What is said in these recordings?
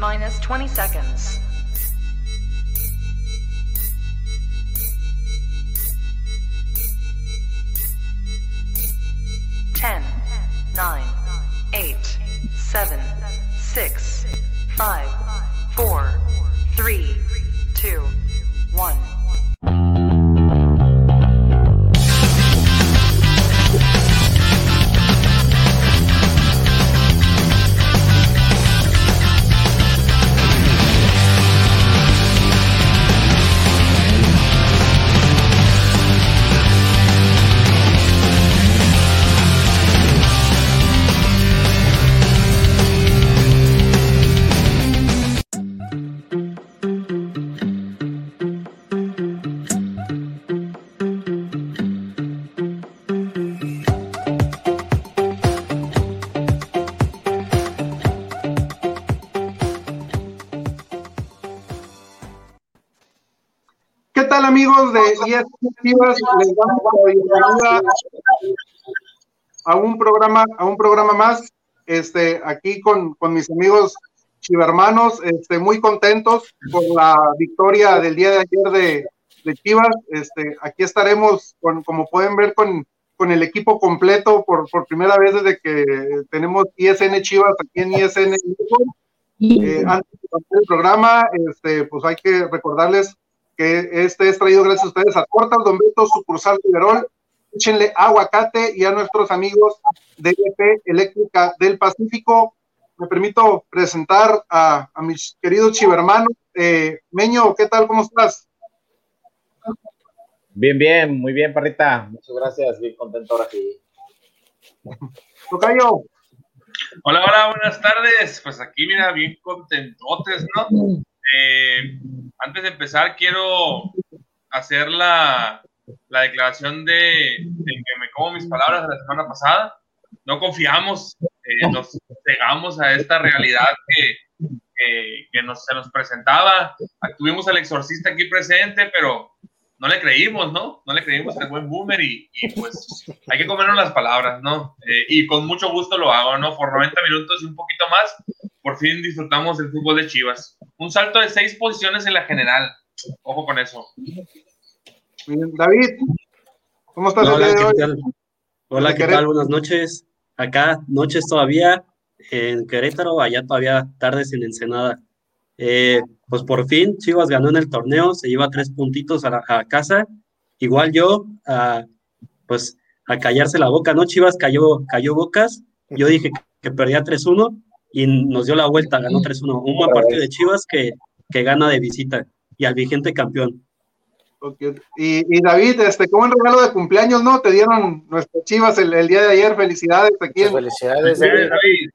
minus 20 seconds. Ten, nine, eight, seven, six, five, Chivas? Les damos la bienvenida a un programa, a un programa más, este, aquí con, con mis amigos chivermanos, este, muy contentos por la victoria del día de ayer de, de Chivas. Este, aquí estaremos, con, como pueden ver, con, con el equipo completo por, por primera vez desde que tenemos ISN Chivas aquí en ISN. Eh, antes de el programa, este, pues hay que recordarles que este es traído gracias a ustedes a Cortas Don Beto, sucursal Riverol, échenle aguacate y a nuestros amigos de EP Eléctrica del Pacífico. Me permito presentar a, a mis queridos chivermanos. Eh, Meño, ¿qué tal? ¿Cómo estás? Bien, bien, muy bien, Parrita. Muchas gracias, bien contento ahora sí. Tocayo. Hola, hola, buenas tardes. Pues aquí, mira, bien contentotes, ¿no? Eh, antes de empezar, quiero hacer la, la declaración de, de, que me como mis palabras de la semana pasada. No confiamos, eh, nos cegamos a esta realidad que, que, que nos, se nos presentaba. Tuvimos al exorcista aquí presente, pero no le creímos, ¿no? No le creímos al buen boomer y, y pues hay que comernos las palabras, ¿no? Eh, y con mucho gusto lo hago, ¿no? Por 90 minutos y un poquito más, por fin disfrutamos del fútbol de Chivas. Un salto de seis posiciones en la general. Ojo con eso. David, ¿cómo estás? Hola, ¿qué tal? Hola, ¿qué tal? Buenas noches. Acá, noches todavía en Querétaro, allá todavía tardes en Ensenada. Eh, pues por fin Chivas ganó en el torneo, se lleva tres puntitos a, la, a casa. Igual yo, a, pues a callarse la boca, ¿no? Chivas cayó, cayó bocas. Yo dije que perdía 3-1 y nos dio la vuelta, ganó 3-1. Un buen partido de Chivas que, que gana de visita y al vigente campeón. Okay. Y, y, David, este, como un regalo de cumpleaños, ¿no? Te dieron nuestras chivas el, el día de ayer. Felicidades aquí. En... Felicidades, David.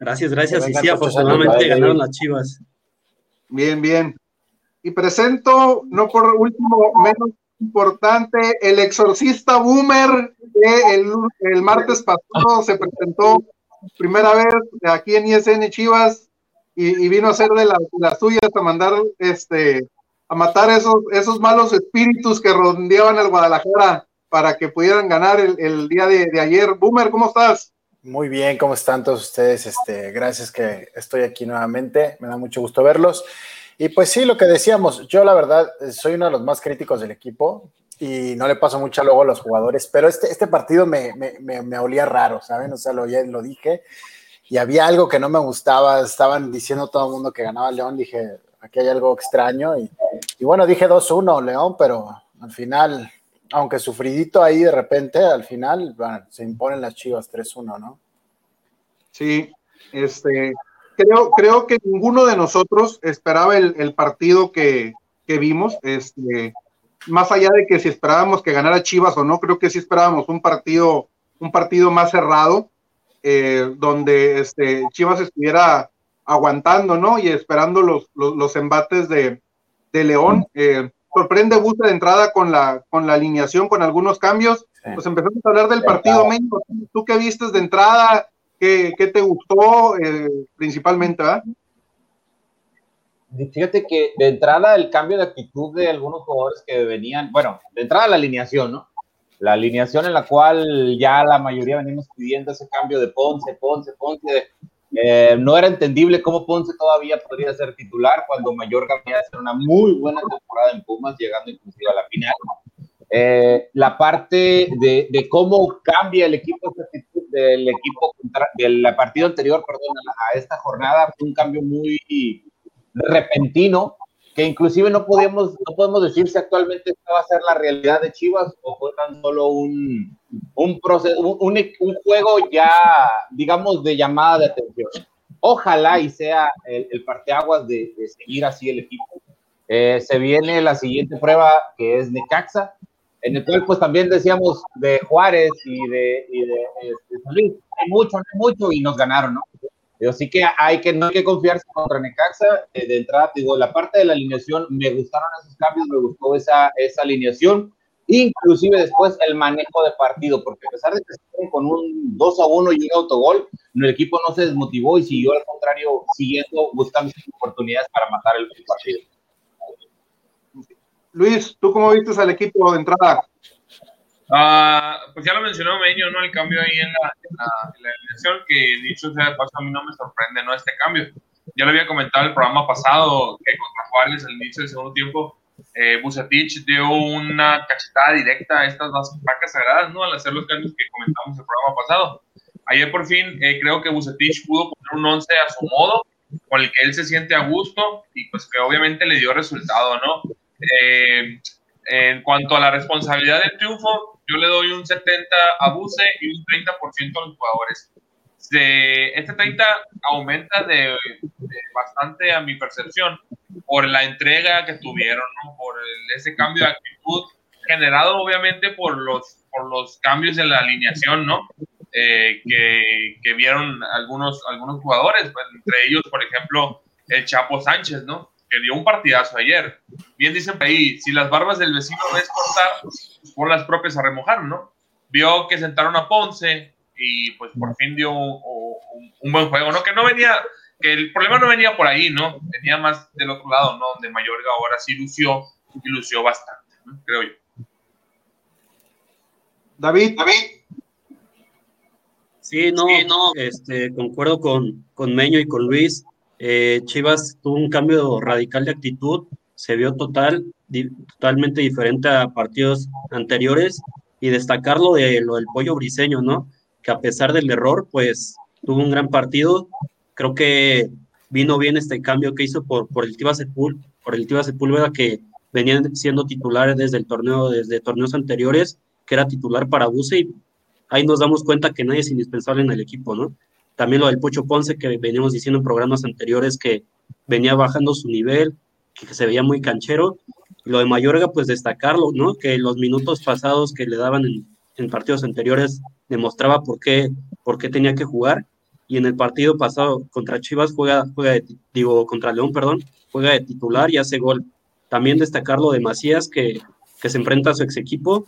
Gracias, gracias. Y sí, afortunadamente ganaron las chivas. Bien, bien. Y presento, no por último, menos importante, el exorcista boomer que el, el martes pasado se presentó primera vez aquí en ISN Chivas y, vino a hacer de las la suyas a mandar este a matar esos, esos malos espíritus que rondeaban al Guadalajara para que pudieran ganar el, el día de, de, ayer. Boomer, ¿cómo estás? Muy bien, ¿cómo están todos ustedes? Este, gracias que estoy aquí nuevamente, me da mucho gusto verlos. Y pues sí, lo que decíamos, yo la verdad soy uno de los más críticos del equipo y no le paso mucho luego a los jugadores, pero este, este partido me, me, me, olía raro, ¿saben? O sea, lo, ya lo dije y había algo que no me gustaba, estaban diciendo todo el mundo que ganaba León, dije, aquí hay algo extraño. Y, y bueno, dije 2-1 León, pero al final, aunque sufridito ahí de repente, al final se imponen las chivas 3-1, ¿no? Sí, este, creo, creo que ninguno de nosotros esperaba el, el partido que, que, vimos. Este, más allá de que si esperábamos que ganara Chivas o no, creo que sí esperábamos un partido, un partido más cerrado, eh, donde este, Chivas estuviera aguantando, ¿no? Y esperando los, los, los embates de, de León. Eh, sorprende Busta de entrada con la, con la alineación, con algunos cambios. Pues empezamos a hablar del partido México. ¿Tú qué vistes de entrada? ¿Qué, qué te gustó eh, principalmente? ¿eh? Fíjate que de entrada el cambio de actitud de algunos jugadores que venían, bueno, de entrada la alineación, ¿no? La alineación en la cual ya la mayoría venimos pidiendo ese cambio de Ponce, Ponce, Ponce, Eh, no era entendible cómo Ponce todavía podría ser titular cuando Mayorga venía a hacer una muy buena temporada en Pumas, llegando inclusive a la final. Eh, la parte de, de, cómo cambia el equipo del equipo del partido anterior, perdón, a esta jornada, fue un cambio muy repentino que inclusive no podemos, no podemos decir si actualmente esta va a ser la realidad de Chivas o fue tan solo un, un, proceso, un, un juego ya, digamos, de llamada de atención. Ojalá y sea el, el parteaguas de, de, seguir así el equipo. Eh, se viene la siguiente prueba que es Necaxa, en el cual pues también decíamos de Juárez y de, y de, de, mucho, mucho y nos ganaron, ¿no? Así que hay que, no hay que confiarse contra Necaxa. Eh, de entrada, digo, la parte de la alineación, me gustaron esos cambios, me gustó esa, esa alineación. Inclusive después el manejo de partido, porque a pesar de que se con un 2 a 1 y un autogol, el equipo no se desmotivó y siguió al contrario, siguiendo, buscando oportunidades para matar el partido. Luis, ¿tú cómo viste al equipo de entrada? Uh, pues ya lo mencionó Meño, ¿no? El cambio ahí en la, en la, en la elección, que dicho sea de paso, a mí no me sorprende, ¿no? Este cambio. Ya lo había comentado el programa pasado, que contra Juárez, al inicio del segundo tiempo, eh, Bucetich dio una cachetada directa a estas dos vacas sagradas, ¿no? Al hacer los cambios que comentamos el programa pasado. Ayer por fin eh, creo que Bucetich pudo poner un 11 a su modo, con el que él se siente a gusto y pues que obviamente le dio resultado, ¿no? Eh, en cuanto a la responsabilidad del triunfo, yo le doy un 70 a Buse y un 30% a los jugadores. De, este 30 aumenta de, de, bastante a mi percepción por la entrega que tuvieron, ¿no? por el, ese cambio de actitud generado obviamente por los, por los cambios en la alineación, ¿no? Eh, que, que, vieron algunos, algunos jugadores, pues, entre ellos, por ejemplo, el Chapo Sánchez, ¿no? Que dio un partidazo ayer. Bien dicen ahí, si las barbas del vecino ves cortar, por las propias a remojar, ¿no? Vio que sentaron a Ponce y pues por fin dio un, un, un, buen juego, ¿no? Que no venía, que el problema no venía por ahí, ¿no? Venía más del otro lado, ¿no? Donde Mayorga ahora sí lució y lució bastante, ¿no? creo yo. David, David. Sí, no, sí, no. Este, concuerdo con, con Meño y con Luis. Eh, Chivas tuvo un cambio radical de actitud, se vio total, totalmente diferente a partidos anteriores y destacar lo, de, lo del pollo briseño, ¿no? Que a pesar del error, pues tuvo un gran partido. Creo que vino bien este cambio que hizo por, por el Tiva Sepul, por Sepúlveda que venían siendo titulares desde el torneo, desde torneos anteriores, que era titular para Buse y ahí nos damos cuenta que nadie es indispensable en el equipo, ¿no? También lo del Pocho Ponce, que veníamos diciendo en programas anteriores que venía bajando su nivel, que se veía muy canchero. Lo de Mayorga, pues destacarlo, ¿no? Que los minutos pasados que le daban en, en partidos anteriores demostraba por qué, por qué tenía que jugar. Y en el partido pasado contra Chivas juega, juega de, digo, contra León, perdón, juega de titular y hace gol. También destacarlo de Macías, que, que se enfrenta a su ex equipo.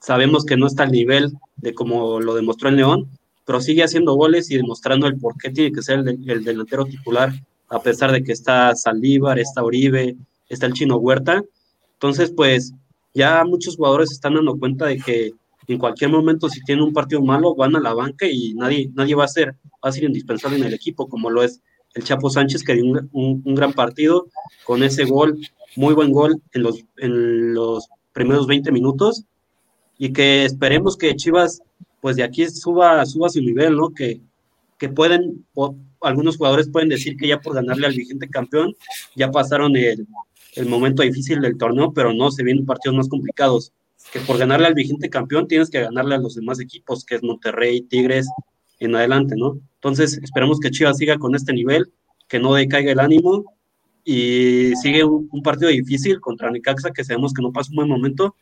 Sabemos que no está al nivel de como lo demostró en León, pero sigue haciendo goles y demostrando el por qué tiene que ser el, el delantero titular, a pesar de que está Saldívar, está Oribe, está el Chino Huerta. Entonces, pues ya muchos jugadores están dando cuenta de que en cualquier momento, si tienen un partido malo, van a la banca y nadie, nadie va a ser, va a ser indispensable en el equipo, como lo es el Chapo Sánchez, que dio un, un, un gran partido con ese gol, muy buen gol en los, en los primeros 20 minutos, y que esperemos que Chivas pues de aquí suba, suba su nivel, ¿no? Que, que pueden, algunos jugadores pueden decir que ya por ganarle al vigente campeón, ya pasaron el, el momento difícil del torneo, pero no, se vienen partidos más complicados. Que por ganarle al vigente campeón tienes que ganarle a los demás equipos, que es Monterrey, Tigres, en adelante, ¿no? Entonces, esperemos que Chivas siga con este nivel, que no decaiga el ánimo y sigue un, un partido difícil contra Necaxa, que sabemos que no pasa un buen momento,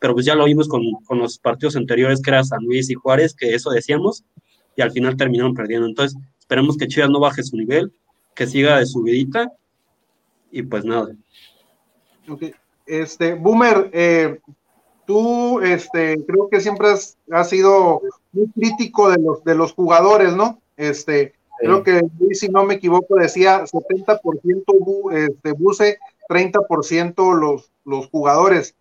pero pues ya lo vimos con, con, los partidos anteriores que era San Luis y Juárez, que eso decíamos, y al final terminaron perdiendo. Entonces, esperemos que Chivas no baje su nivel, que siga de subidita, y pues nada. Ok, este, Boomer, eh, tú, este, creo que siempre has, has, sido muy crítico de los, de los jugadores, ¿no? Este, sí. creo que, si no me equivoco, decía 70% bu, este, Buse, 30% los, los jugadores.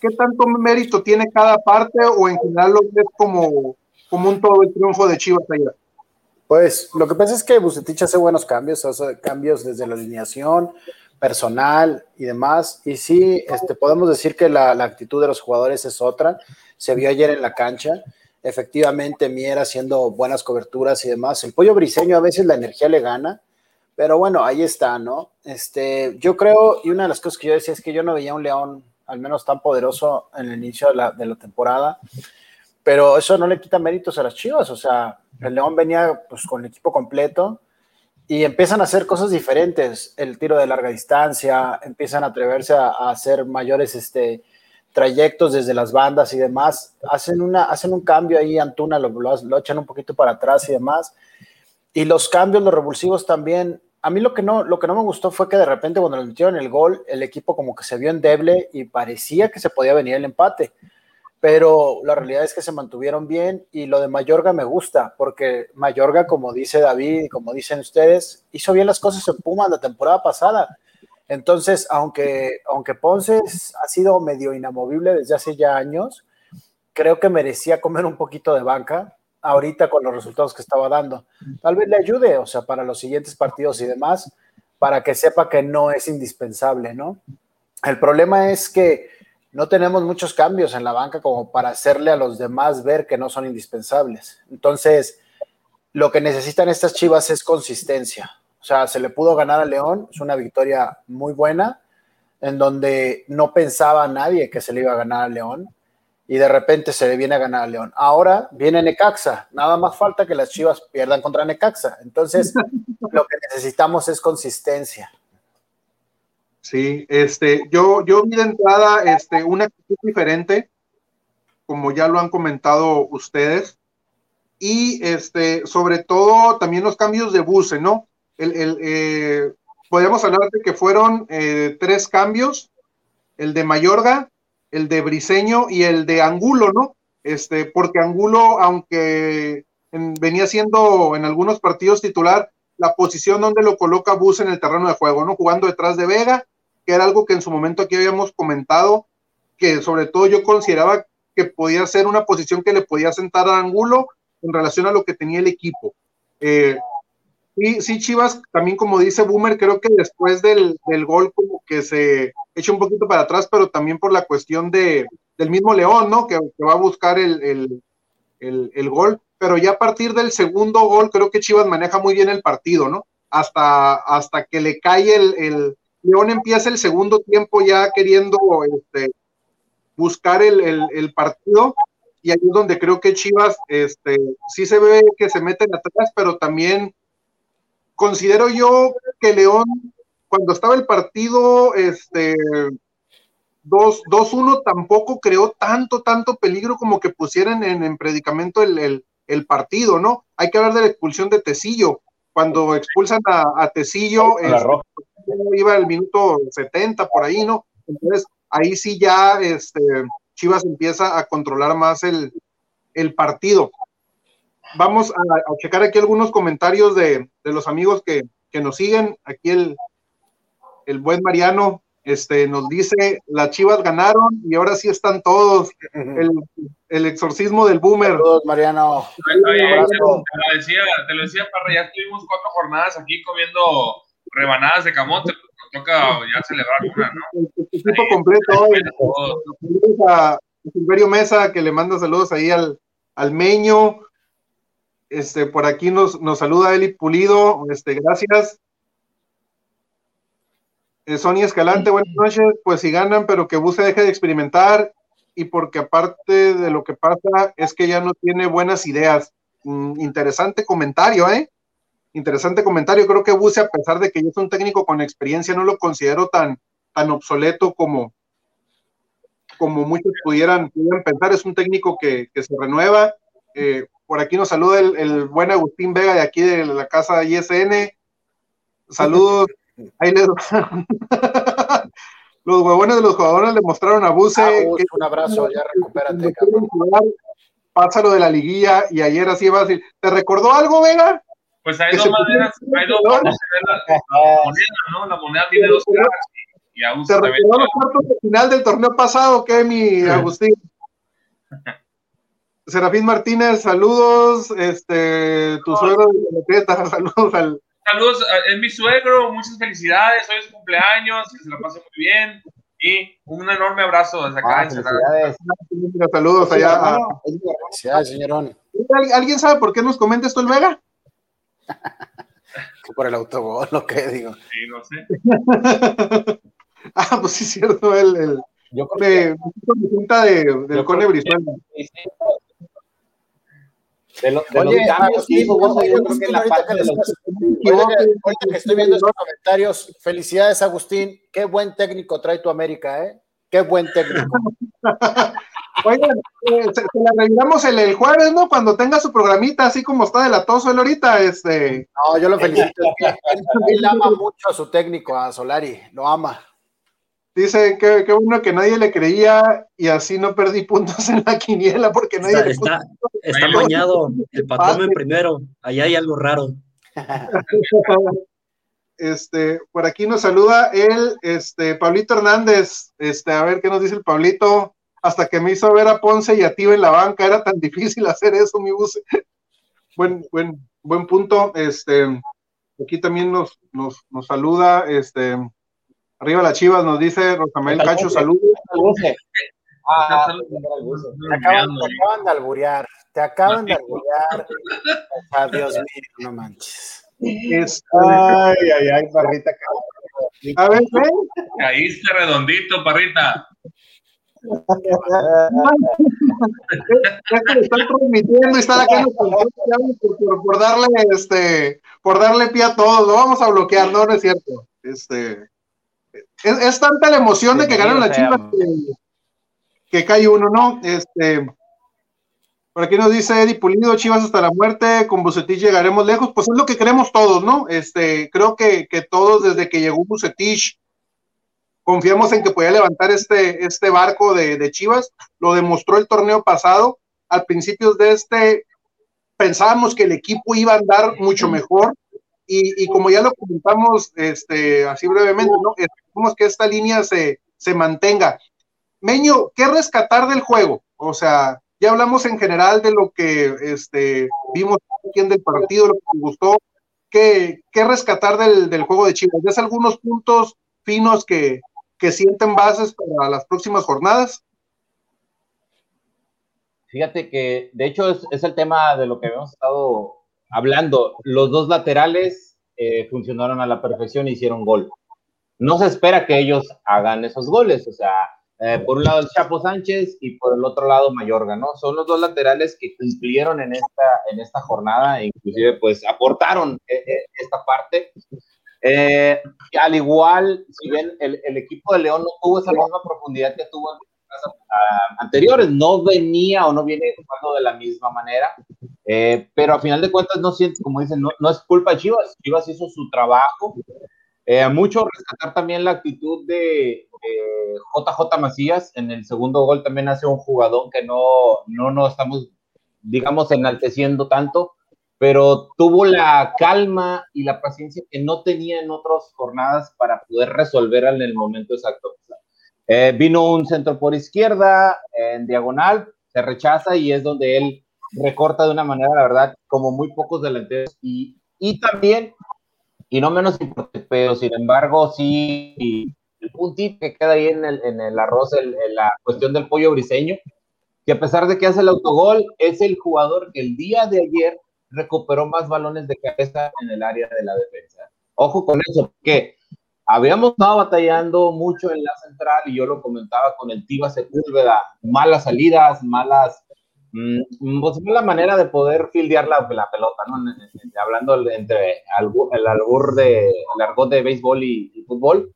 ¿Qué tanto mérito tiene cada parte o en general lo ves como, como un todo el triunfo de Chivas ayer? Pues lo que pasa es que Bucetich hace buenos cambios, hace cambios desde la alineación, personal y demás. Y sí, este, podemos decir que la, actitud de los jugadores es otra. Se vio ayer en la cancha. Efectivamente, Mier haciendo buenas coberturas y demás. El pollo briseño a veces la energía le gana, pero bueno, ahí está, ¿no? Este, yo creo, y una de las cosas que yo decía es que yo no veía un León al menos tan poderoso en el inicio de la, de la temporada, pero eso no le quita méritos a las Chivas, o sea, el León venía pues con el equipo completo, y empiezan a hacer cosas diferentes, el tiro de larga distancia, empiezan a atreverse a, hacer mayores este, trayectos desde las bandas y demás, hacen, una, hacen un cambio ahí, Antuna lo, lo, echan un poquito para atrás y demás, y los cambios, los revulsivos también, a mí lo que, no, lo que no me gustó fue que de repente cuando le metieron el gol, el equipo como que se vio endeble y parecía que se podía venir el empate pero la realidad es que se mantuvieron bien y lo de Mayorga me gusta, porque Mayorga, como dice David y como dicen ustedes, hizo bien las cosas en Pumas la temporada pasada. Entonces, aunque, aunque Ponce ha sido medio inamovible desde hace ya años, creo que merecía comer un poquito de banca ahorita con los resultados que estaba dando. Tal vez le ayude, o sea, para los siguientes partidos y demás, para que sepa que no es indispensable, ¿no? El problema es que no tenemos muchos cambios en la banca como para hacerle a los demás ver que no son indispensables. Entonces, lo que necesitan estas Chivas es consistencia. O sea, se le pudo ganar a León, es una victoria muy buena, en donde no pensaba nadie que se le iba a ganar a León y de repente se le viene a ganar a León. Ahora viene Necaxa, nada más falta que las Chivas pierdan contra Necaxa. Entonces, lo que necesitamos es consistencia. Sí, este, yo, yo vi de entrada este, una actitud diferente, como ya lo han comentado ustedes, y este, sobre todo también los cambios de buce, ¿no? El, el eh, podríamos hablar de que fueron eh, tres cambios, el de Mayorga, el de Briseño y el de Angulo, ¿no? Este, porque Angulo, aunque venía siendo en algunos partidos titular, la posición donde lo coloca Bus en el terreno de juego, ¿no? Jugando detrás de Vega que era algo que en su momento aquí habíamos comentado, que sobre todo yo consideraba que podía ser una posición que le podía sentar a Angulo en relación a lo que tenía el equipo. Eh, y sí, Chivas, también como dice Boomer, creo que después del, gol como que se echa un poquito para atrás, pero también por la cuestión de, del mismo León, ¿no? Que, va a buscar el, el, gol, pero ya a partir del segundo gol creo que Chivas maneja muy bien el partido, ¿no? Hasta, hasta que le cae el, León empieza el segundo tiempo ya queriendo este, buscar el, partido y ahí es donde creo que Chivas este, sí se ve que se meten atrás, pero también considero yo que León, cuando estaba el partido este, 2-1, tampoco creó tanto, tanto peligro como que pusieran en, predicamento el, partido, ¿no? Hay que hablar de la expulsión de Tecillo. Cuando expulsan a, a Tecillo, iba el minuto 70 por ahí, ¿no? Entonces, ahí sí ya este, Chivas empieza a controlar más el, partido. Vamos a, checar aquí algunos comentarios de, los amigos que, nos siguen. Aquí el, el buen Mariano este, nos dice, las Chivas ganaron y ahora sí están todos. El, exorcismo del boomer. Saludos, Mariano. te, lo decía, te lo decía, Parra, ya tuvimos cuatro jornadas aquí comiendo rebanadas de camote, pues nos toca ya celebrar una, ¿no? El equipo completo. A Silverio Mesa, que le manda saludos ahí al, al Meño. Este, por aquí nos, nos saluda Eli Pulido, este, gracias. Eh, Sonia Escalante, buenas noches. Pues si ganan, pero que Buse deje de experimentar y porque aparte de lo que pasa es que ya no tiene buenas ideas. Mm, interesante comentario, ¿eh? interesante comentario. Creo que Buse, a pesar de que ya es un técnico con experiencia, no lo considero tan, tan obsoleto como, como muchos pudieran, pensar. Es un técnico que, se renueva. Eh, por aquí nos saluda el, buen Agustín Vega de aquí de la casa ISN. Saludos. Ahí los huevones de los jugadores le mostraron a Buse. Ah, un abrazo, ya recupérate, Pásalo de la liguilla y ayer así va a decir, ¿te recordó algo, Vega? Pues hay dos maneras, hay dos maneras de ver la, moneda, ¿no? La moneda tiene dos caras y, y ¿Te recordó los cuartos de final del torneo pasado, qué, mi Agustín? Serafín Martínez, saludos. Este, tu suegro de saludos al. Saludos, es mi suegro, muchas felicidades, hoy es su cumpleaños, que se lo pase muy bien y un enorme abrazo desde acá. Ah, saludos allá. Felicidades, señorón. ¿Alguien sabe por qué nos comenta esto el Vega? por el autogol, lo que digo. Sí, no sé. ah, pues sí, es cierto, el, el yo creo que, de, del Cone Brizuela. De, lo, de Oye, los cambios que hizo yo creo que la parte de los... Ahorita que estoy viendo estos comentarios, felicidades Agustín, qué buen técnico trae tu América, ¿eh? Qué buen técnico. Oigan, eh, se, la reviramos el, el, jueves, ¿no? Cuando tenga su programita, así como está de latoso él ahorita, este. No, yo lo felicito. él ama mucho a su técnico, a Solari, lo ama. Dice que, que uno que nadie le creía y así no perdí puntos en la quiniela porque nadie está, le está, está mañado el patrón en primero, allá hay algo raro. Este, por aquí nos saluda el, este, Pablito Hernández, este, a ver qué nos dice el Pablito, hasta que me hizo ver a Ponce y a Tío en la banca, era tan difícil hacer eso, mi bus. buen, buen, buen punto, este, aquí también nos, nos, nos saluda, este, Arriba las chivas nos dice Rosamel Cacho, saludos. Ah, te, acaban, de alburear, te acaban de alburear. Dios mío, no manches. ay, ay, ay, parrita. A ver, Caíste redondito, parrita. están transmitiendo y está acá por, por, darle este por darle pie a todos, lo vamos a bloquear, no, no es cierto. Este es, tanta la emoción de que ganan la chivas que, cae uno, ¿no? Este, por aquí nos dice Eddie Pulido, Chivas hasta la muerte, con Bucetich llegaremos lejos, pues es lo que queremos todos, ¿no? Este, creo que, todos desde que llegó Bucetich confiamos en que podía levantar este, este barco de, de Chivas, lo demostró el torneo pasado, al principio de este pensábamos que el equipo iba a andar mucho mejor, y, como ya lo comentamos este, así brevemente, ¿no? Esperemos que esta línea se, se mantenga. Meño, ¿qué rescatar del juego? O sea, ya hablamos en general de lo que este, vimos aquí del partido, lo que nos gustó. ¿Qué, qué rescatar del, del, juego de Chivas? ¿Ves algunos puntos finos que, que sienten bases para las próximas jornadas? Fíjate que, de hecho, es, es el tema de lo que habíamos estado hablando, los dos laterales eh, funcionaron a la perfección e hicieron gol. No se espera que ellos hagan esos goles, o sea, eh, por un lado el Chapo Sánchez y por el otro lado Mayorga, ¿no? Son los dos laterales que cumplieron en esta, en esta jornada, e inclusive pues aportaron eh, esta parte. al igual, si bien el, el, equipo de León no tuvo esa misma profundidad que tuvo en anteriores, no venía o no viene jugando de la misma manera, eh, pero a final de cuentas no siento, como dicen, no, no es culpa de Chivas, Chivas hizo su trabajo, eh, mucho rescatar también la actitud de JJ Macías, en el segundo gol también hace un jugador que no, no nos estamos, digamos, enalteciendo tanto, pero tuvo la calma y la paciencia que no tenía en otras jornadas para poder resolver en el momento exacto. Eh, vino un centro por izquierda, en diagonal, se rechaza y es donde él recorta de una manera, la verdad, como muy pocos delanteros. Y, y también, y no menos importante, pero sin embargo, sí, el puntito que queda ahí en el, en el arroz, en la cuestión del pollo briseño, que a pesar de que hace el autogol, es el jugador que el día de ayer recuperó más balones de cabeza en el área de la defensa. Ojo con eso, porque habíamos estado batallando mucho en la central y yo lo comentaba con el Tiva Sepúlveda, malas salidas, malas, pues mala manera de poder fildear la, la pelota, ¿no? Hablando entre el albur de, el argot de béisbol y, fútbol.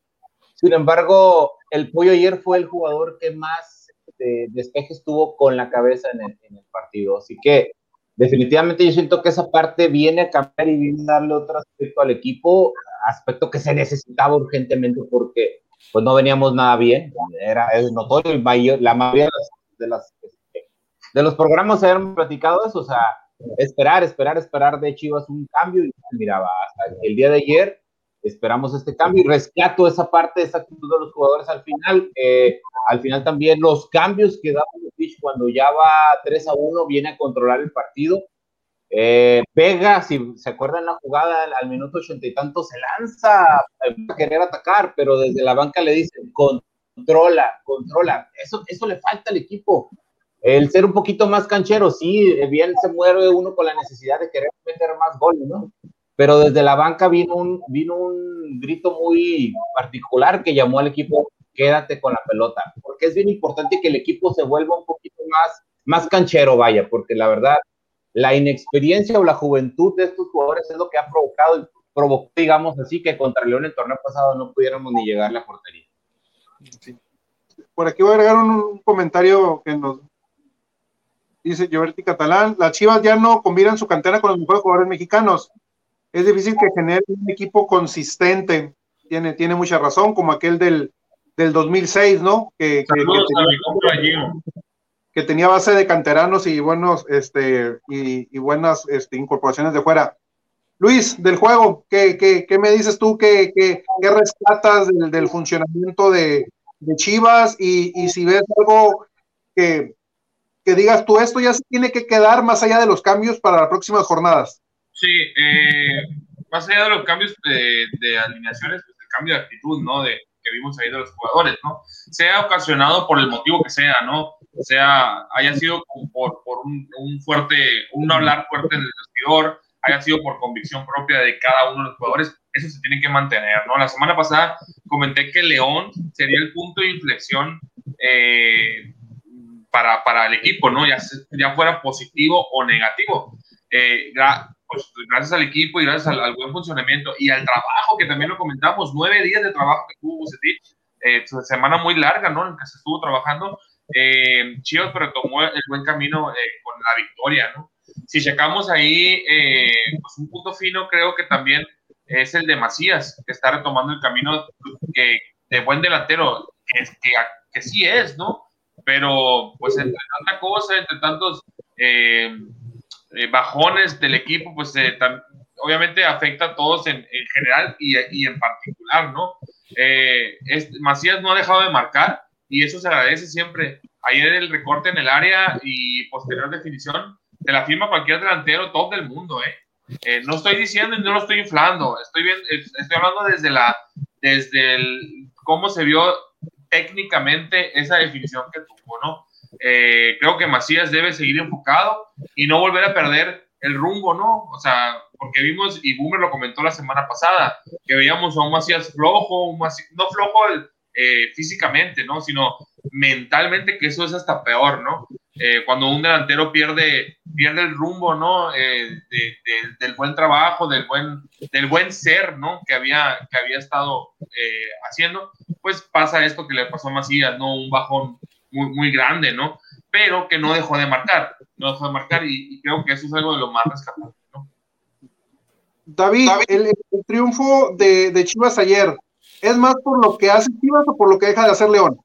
Sin embargo, el Pollo ayer fue el jugador que más este, despejes tuvo con la cabeza en el, en el partido. Así que definitivamente yo siento que esa parte viene a cambiar y viene a darle otro aspecto al equipo aspecto que se necesitaba urgentemente porque pues no veníamos nada bien, era notorio, la mayoría de, las, este, de, los programas se han platicado eso, o sea, esperar, esperar, esperar de Chivas un cambio y miraba, hasta el día de ayer esperamos este cambio y rescato esa parte, esa actitud de los jugadores al final. Al final también los cambios que da Pitch cuando ya va 3 a 1 viene a controlar el partido. Eh, Vega, si se acuerdan la jugada al, minuto ochenta y tanto, se lanza a querer atacar, pero desde la banca le dicen controla, controla. Eso, eso le falta al equipo. El ser un poquito más canchero, sí, bien se muere uno con la necesidad de querer meter más goles, ¿no? pero desde la banca vino un, vino un grito muy particular que llamó al equipo, quédate con la pelota, porque es bien importante que el equipo se vuelva un poquito más, más canchero, vaya, porque la verdad, la inexperiencia o la juventud de estos jugadores es lo que ha provocado, provocó, digamos así, que contra León el torneo pasado no pudiéramos ni llegar a la portería. Por aquí voy a agregar un, comentario que nos dice Gioberti Catalán, las Chivas ya no combinan su cantera con los mejores jugadores mexicanos es difícil que genere un equipo consistente. Tiene, tiene mucha razón, como aquel del, del 2006, ¿no? Que, que, tenía, base de canteranos y buenos, este, y, buenas este, incorporaciones de fuera. Luis, del juego, ¿qué, qué, me dices tú? ¿Qué, qué, rescatas del, funcionamiento de, Chivas? Y, y, si ves algo que, que digas tú, esto ya se tiene que quedar más allá de los cambios para las próximas jornadas. Sí, eh, más allá de los cambios de, alineaciones, pues el cambio de actitud, ¿no? De, que vimos ahí de los jugadores, ¿no? Sea ocasionado por el motivo que sea, ¿no? Sea, haya sido por, por un, fuerte, un hablar fuerte en el vestidor, haya sido por convicción propia de cada uno de los jugadores, eso se tiene que mantener, ¿no? La semana pasada comenté que León sería el punto de inflexión eh, para, para, el equipo, ¿no? Ya, ya fuera positivo o negativo. Eh, pues, gracias al equipo y gracias al, buen funcionamiento y al trabajo, que también lo comentamos, nueve días de trabajo que tuvo Bucetich, eh, semana muy larga, ¿no? En que se estuvo trabajando. Eh, pero tomó el buen camino eh, con la victoria, ¿no? Si checamos ahí, eh, pues un punto fino creo que también es el de Macías, que está retomando el camino que, de buen delantero, que, que, que sí es, ¿no? Pero pues entre tanta cosa, entre tantos eh, eh, bajones del equipo, pues eh, obviamente afecta a todos en, general y, en particular, ¿no? Eh, Macías no ha dejado de marcar y eso se agradece siempre. Ayer el recorte en el área y posterior definición te la firma cualquier delantero top del mundo, ¿eh? no estoy diciendo y no lo estoy inflando, estoy, bien, estoy hablando desde, la, desde el, cómo se vio técnicamente esa definición que tuvo, ¿no? Eh, creo que Macías debe seguir enfocado y no volver a perder el rumbo, ¿no? O sea, porque vimos, y Boomer lo comentó la semana pasada, que veíamos a un Macías flojo, un no flojo eh, físicamente, ¿no? Sino mentalmente, que eso es hasta peor, ¿no? Eh, cuando un delantero pierde, pierde el rumbo, ¿no? del buen trabajo, del buen, del buen ser, ¿no? Que había, que había estado haciendo, pues pasa esto que le pasó a Macías, ¿no? Un bajón muy, muy grande, ¿no? Pero que no dejó de marcar, no dejó de marcar y, creo que eso es algo de lo más rescatable, ¿no? David, El, triunfo de, de Chivas ayer, ¿es más por lo que hace Chivas o por lo que deja de hacer León?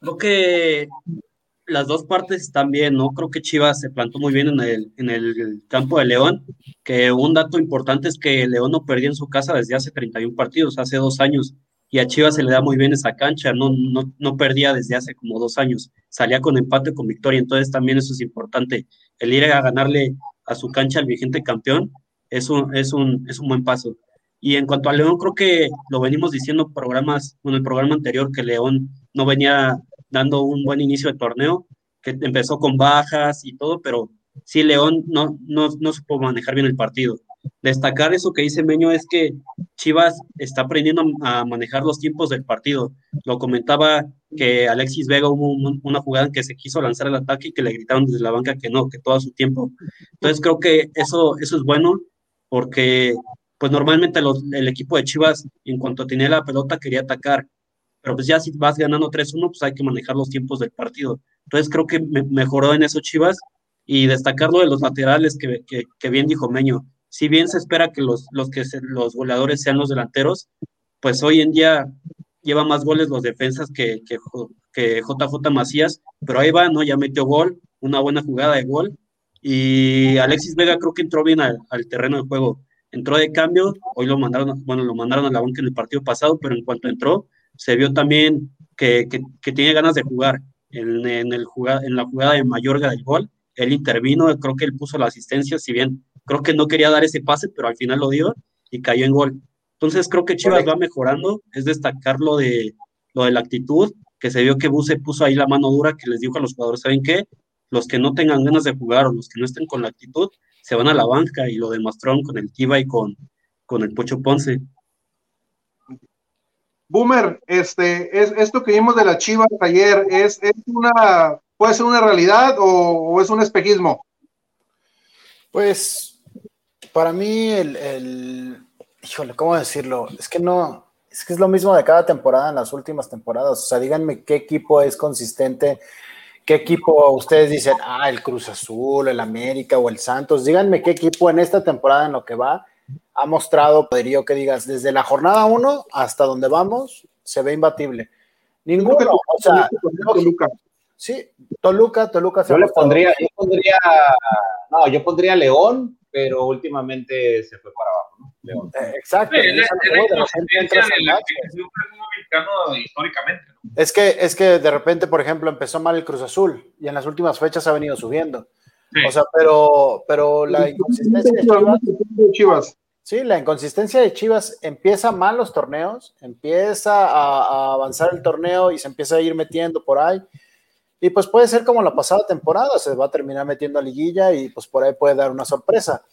Creo que las dos partes están bien, ¿no? Creo que Chivas se plantó muy bien en el, en el campo de León, que un dato importante es que León no perdió en su casa desde hace 31 partidos, hace dos años y a Chivas se le da muy bien esa cancha, no, no, no perdía desde hace como dos años, salía con empate con victoria, entonces también eso es importante, el ir a ganarle a su cancha al vigente campeón es un, es un, es un buen paso. Y en cuanto a León, creo que lo venimos diciendo programas, en el programa anterior, que León no venía dando un buen inicio de torneo, que empezó con bajas y todo, pero sí, León no, no, no supo manejar bien el partido. Destacar eso que dice Meño es que Chivas está aprendiendo a manejar los tiempos del partido. Lo comentaba que Alexis Vega hubo una jugada en que se quiso lanzar el ataque y que le gritaron desde la banca que no, que todo su tiempo. Entonces creo que eso, eso es bueno porque pues normalmente el equipo de Chivas en cuanto tenía la pelota quería atacar, pero pues ya si vas ganando 3-1 pues hay que manejar los tiempos del partido. Entonces creo que mejoró en eso Chivas y destacar lo de los laterales que, que, que bien dijo Meño si bien se espera que los, los, que los goleadores sean los delanteros, pues hoy en día lleva más goles los defensas que, que, que, JJ Macías, pero ahí va, ¿no? Ya metió gol, una buena jugada de gol, y Alexis Vega creo que entró bien al, terreno de juego. entró de cambio, hoy lo mandaron, bueno, lo mandaron a la banca en el partido pasado, pero en cuanto entró, se vio también que, que, tiene ganas de jugar. En, en, el jugada, en la jugada de Mayorga del gol, él intervino, creo que él puso la asistencia, si bien creo que no quería dar ese pase, pero al final lo dio y cayó en gol. Entonces creo que Chivas va mejorando, es destacar lo de, lo de la actitud, que se vio que Buse puso ahí la mano dura, que les dijo a los jugadores, ¿saben qué? Los que no tengan ganas de jugar o los que no estén con la actitud, se van a la banca y lo demostraron con el Kiva y con, con el Pocho Ponce. Boomer, este, es, esto que vimos de la Chivas ayer, ¿es, es una, puede ser una realidad o, es un espejismo? Pues, para mí, el, el, híjole, ¿cómo decirlo? Es que no, es que es lo mismo de cada temporada en las últimas temporadas. O sea, díganme qué equipo es consistente, qué equipo ustedes dicen, ah, el Cruz Azul, el América o el Santos. Díganme qué equipo en esta temporada en lo que va ha mostrado poderío que digas, desde la jornada 1 hasta donde vamos, se ve imbatible. Ninguno, o sea, Toluca. Sí, Toluca, Toluca. Se yo le pondría, yo pondría, no, yo pondría León, pero últimamente se fue para abajo, ¿no? León. Eh, exacto. Es que, es que de repente, por ejemplo, empezó mal el Cruz Azul y en las últimas fechas ha venido subiendo. O sea, pero, pero la inconsistencia de Chivas, Sí, la inconsistencia de Chivas empieza mal los torneos, empieza a, avanzar el torneo y se empieza a ir metiendo por ahí. Y pues puede ser como la pasada temporada, se va a terminar metiendo a liguilla y pues por ahí puede dar una sorpresa.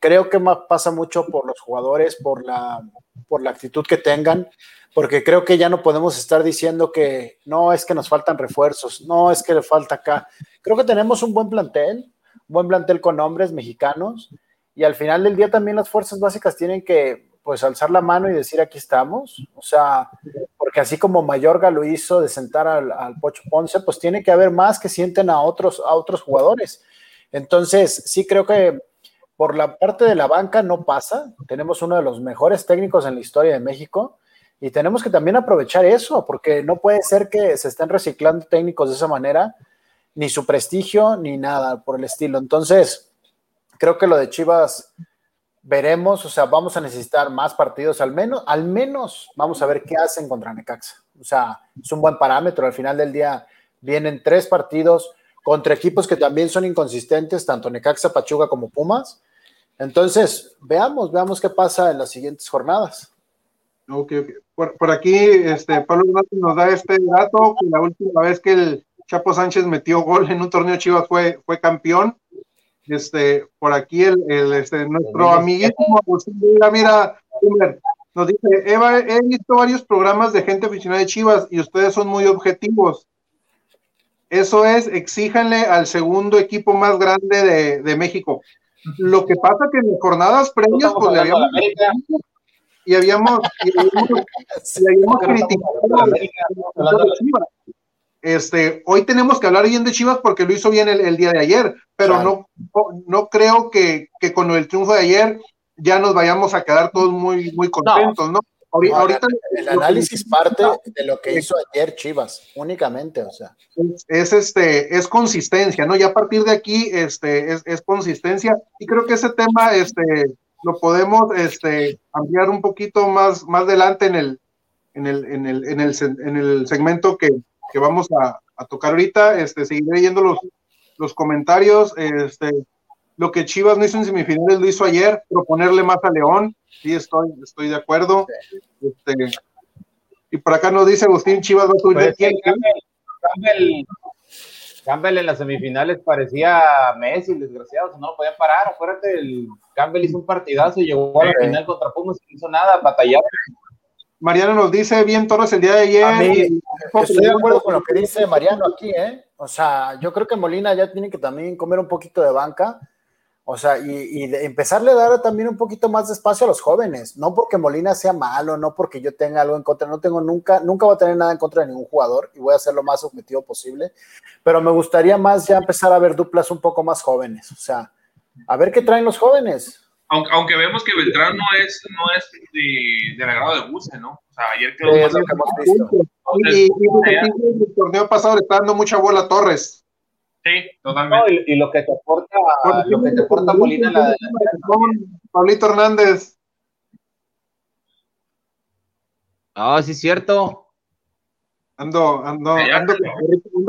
Creo que pasa mucho por los jugadores, por la, por la actitud que tengan, porque creo que ya no podemos estar diciendo que no es que nos faltan refuerzos, no es que le falta acá. Creo que tenemos un buen plantel, buen plantel con hombres mexicanos y al final del día también las fuerzas básicas tienen que pues alzar la mano y decir aquí estamos, o sea, porque así como Mayorga lo hizo de sentar al, Pocho Ponce, pues tiene que haber más que sienten a otros, a otros jugadores. Entonces, sí creo que por la parte de la banca no pasa, tenemos uno de los mejores técnicos en la historia de México y tenemos que también aprovechar eso, porque no puede ser que se estén reciclando técnicos de esa manera, ni su prestigio, ni nada por el estilo. Entonces, creo que lo de Chivas veremos, o sea, vamos a necesitar más partidos, al menos, al menos vamos a ver qué hacen contra Necaxa. O sea, es un buen parámetro. Al final del día vienen tres partidos contra equipos que también son inconsistentes, tanto Necaxa, Pachuca como Pumas. Entonces, veamos, veamos qué pasa en las siguientes jornadas. Ok, ok. Por, aquí, este, Pablo nos da este dato, que la última vez que el Chapo Sánchez metió gol en un torneo Chivas fue, fue campeón este, por aquí el, el este, nuestro amiguísimo mira, mira, nos dice, Eva, he visto varios programas de gente aficionada de Chivas y ustedes son muy objetivos. Eso es, exíjanle al segundo equipo más grande de, de México. Lo que pasa que en jornadas previas, pues le habíamos y habíamos, y habíamos, y habíamos criticado este, hoy tenemos que hablar bien de Chivas porque lo hizo bien el, día de ayer, pero no, no creo que, con el triunfo de ayer ya nos vayamos a quedar todos muy, muy contentos, ¿no? Ahorita, el, análisis parte de lo que hizo ayer Chivas, únicamente, o sea. Es, este, es consistencia, ¿no? Ya a partir de aquí, este, es, consistencia, y creo que ese tema, este, lo podemos, este, ampliar un poquito más, más adelante en el, en el, en el, en el, en el segmento que, que vamos a, tocar ahorita. Este, seguiré leyendo los, los comentarios. Este, lo que Chivas no hizo en semifinales lo hizo ayer, proponerle más a León. Sí, estoy, estoy de acuerdo. Este, y por acá nos dice Agustín Chivas va a subir. Campbell, Campbell, en las semifinales parecía Messi, desgraciado, no lo podían parar. Acuérdate, el Campbell hizo un partidazo y llegó a la final contra Pumas y no hizo nada, batallaba Mariano nos dice bien Torres el día de ayer. estoy de acuerdo con lo que dice Mariano aquí, ¿eh? O sea, yo creo que Molina ya tiene que también comer un poquito de banca. O sea, y, empezarle a dar también un poquito más de espacio a los jóvenes. No porque Molina sea malo, no porque yo tenga algo en contra. No tengo nunca, nunca voy a tener nada en contra de ningún jugador y voy a hacer lo más objetivo posible. Pero me gustaría más ya empezar a ver duplas un poco más jóvenes. O sea, a ver qué traen los jóvenes aunque, aunque, vemos que Beltrán no es, no es de, del agrado de Buse, ¿no? O sea, ayer quedó más y, y, el torneo pasado le está dando mucha bola a Torres. Sí, totalmente. y, lo que te aporta, lo que te aporta Molina la Pablito Hernández. Ah, sí, es cierto. Ando, ando, ando,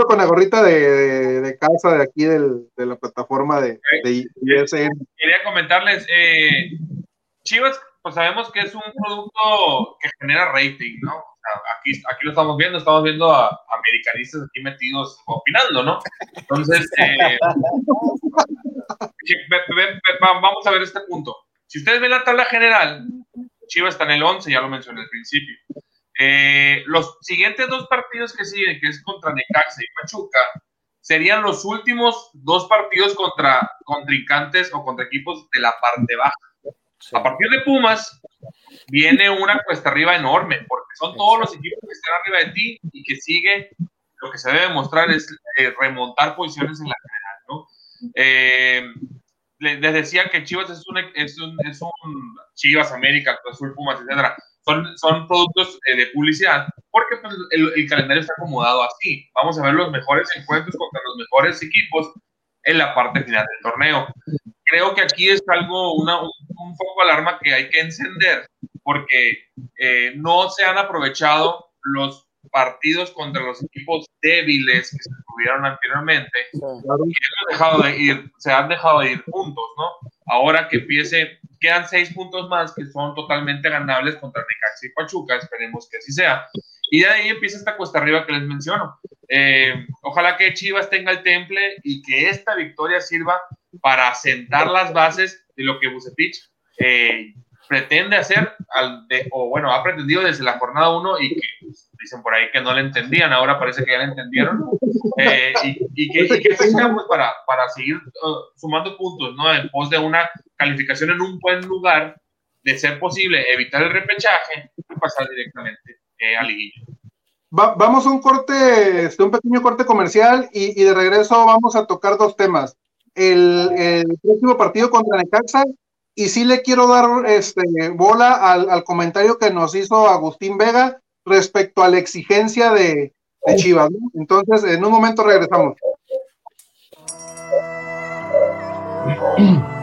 con la gorrita de, de, casa de aquí del, de la plataforma de, de, Quería comentarles, eh, Chivas, pues sabemos que es un producto que genera rating, ¿no? aquí, aquí lo estamos viendo, estamos viendo a, americanistas aquí metidos opinando, ¿no? Entonces, eh, vamos a ver este punto. Si ustedes ven la tabla general, Chivas está en el 11, ya lo mencioné al principio. Eh, los siguientes dos partidos que siguen, que es contra Necaxa y Pachuca, serían los últimos dos partidos contra contrincantes o contra equipos de la parte baja. A partir de Pumas, viene una cuesta arriba enorme, porque son todos los equipos que están arriba de ti y que sigue, lo que se debe demostrar es eh, remontar posiciones en la general, ¿no? Eh, les decía que Chivas es un, es un, es un Chivas América, Azul Pumas, etcétera. Son, son productos eh, de publicidad, porque pues, el, el, calendario está acomodado así. Vamos a ver los mejores encuentros contra los mejores equipos en la parte final del torneo. Creo que aquí es algo, una, un, un foco alarma que hay que encender, porque eh, no se han aprovechado los partidos contra los equipos débiles que se tuvieron anteriormente y han dejado de ir, se han dejado de ir puntos, ¿no? Ahora que empiece, quedan seis puntos más que son totalmente ganables contra Necaxa y Pachuca, esperemos que así sea. Y de ahí empieza esta cuesta arriba que les menciono. Eh, ojalá que Chivas tenga el temple y que esta victoria sirva para sentar las bases de lo que Bucetich eh, pretende hacer, al o bueno, ha pretendido desde la jornada 1 y que pues, dicen por ahí que no le entendían, ahora parece que ya le entendieron, eh, y, que, y que pues, para, para seguir uh, sumando puntos, ¿no? En pos de una calificación en un buen lugar, de ser posible, evitar el repechaje y pasar directamente eh, a liguilla. vamos a un corte, este, un pequeño corte comercial y, y, de regreso vamos a tocar dos temas. El, el próximo partido contra Necaxa y sí le quiero dar este, bola al, al, comentario que nos hizo Agustín Vega respecto a la exigencia de, de Chivas. ¿no? Entonces, en un momento regresamos.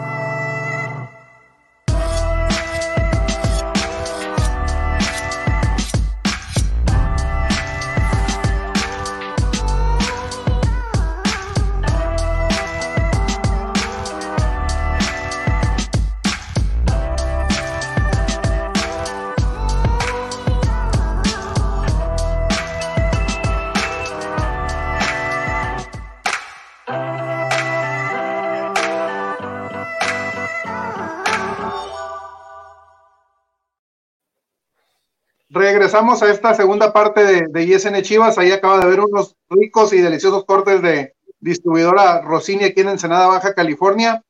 regresamos a esta segunda parte de, de ISN Chivas. Ahí acaba de ver unos ricos y deliciosos cortes de distribuidora Rossini aquí en Ensenada, Baja California.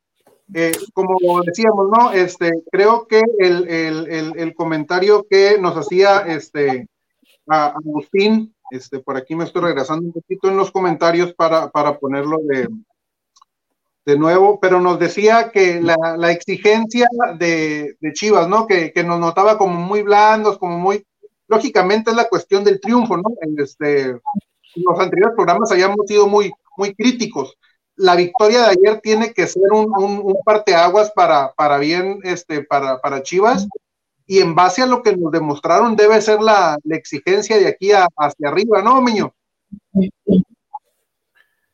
Eh, como decíamos, ¿no? Este, creo que el, el, el, comentario que nos hacía este, a Agustín, este, por aquí me estoy regresando un poquito en los comentarios para, para ponerlo de, de nuevo, pero nos decía que la, la exigencia de, de, Chivas, ¿no? Que, que, nos notaba como muy blandos, como muy, lógicamente es la cuestión del triunfo, ¿no? En, este, en los anteriores programas habíamos sido muy, muy críticos. La victoria de ayer tiene que ser un, parteaguas para, para bien, este, para, para Chivas, y en base a lo que nos demostraron debe ser la, la exigencia de aquí hacia arriba, ¿no, Miño?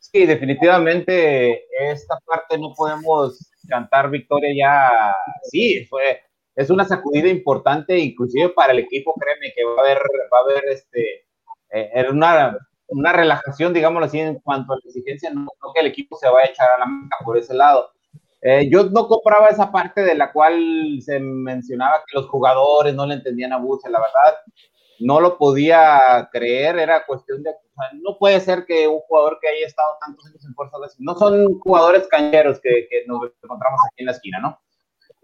Sí, definitivamente esta parte no podemos cantar victoria ya. Sí, fue, es una sacudida importante, inclusive para el equipo, créeme que va a haber, va a haber este, eh, una, una relajación, digámoslo así, en cuanto a la exigencia, no, no que el equipo se vaya a echar a la manga por ese lado. Eh, yo no compraba esa parte de la cual se mencionaba que los jugadores no le entendían a Buse, la verdad, no lo podía creer, era cuestión de, o sea, no puede ser que un jugador que haya estado tantos años en Fuerza no son jugadores cañeros que, que nos encontramos aquí en la esquina, ¿no?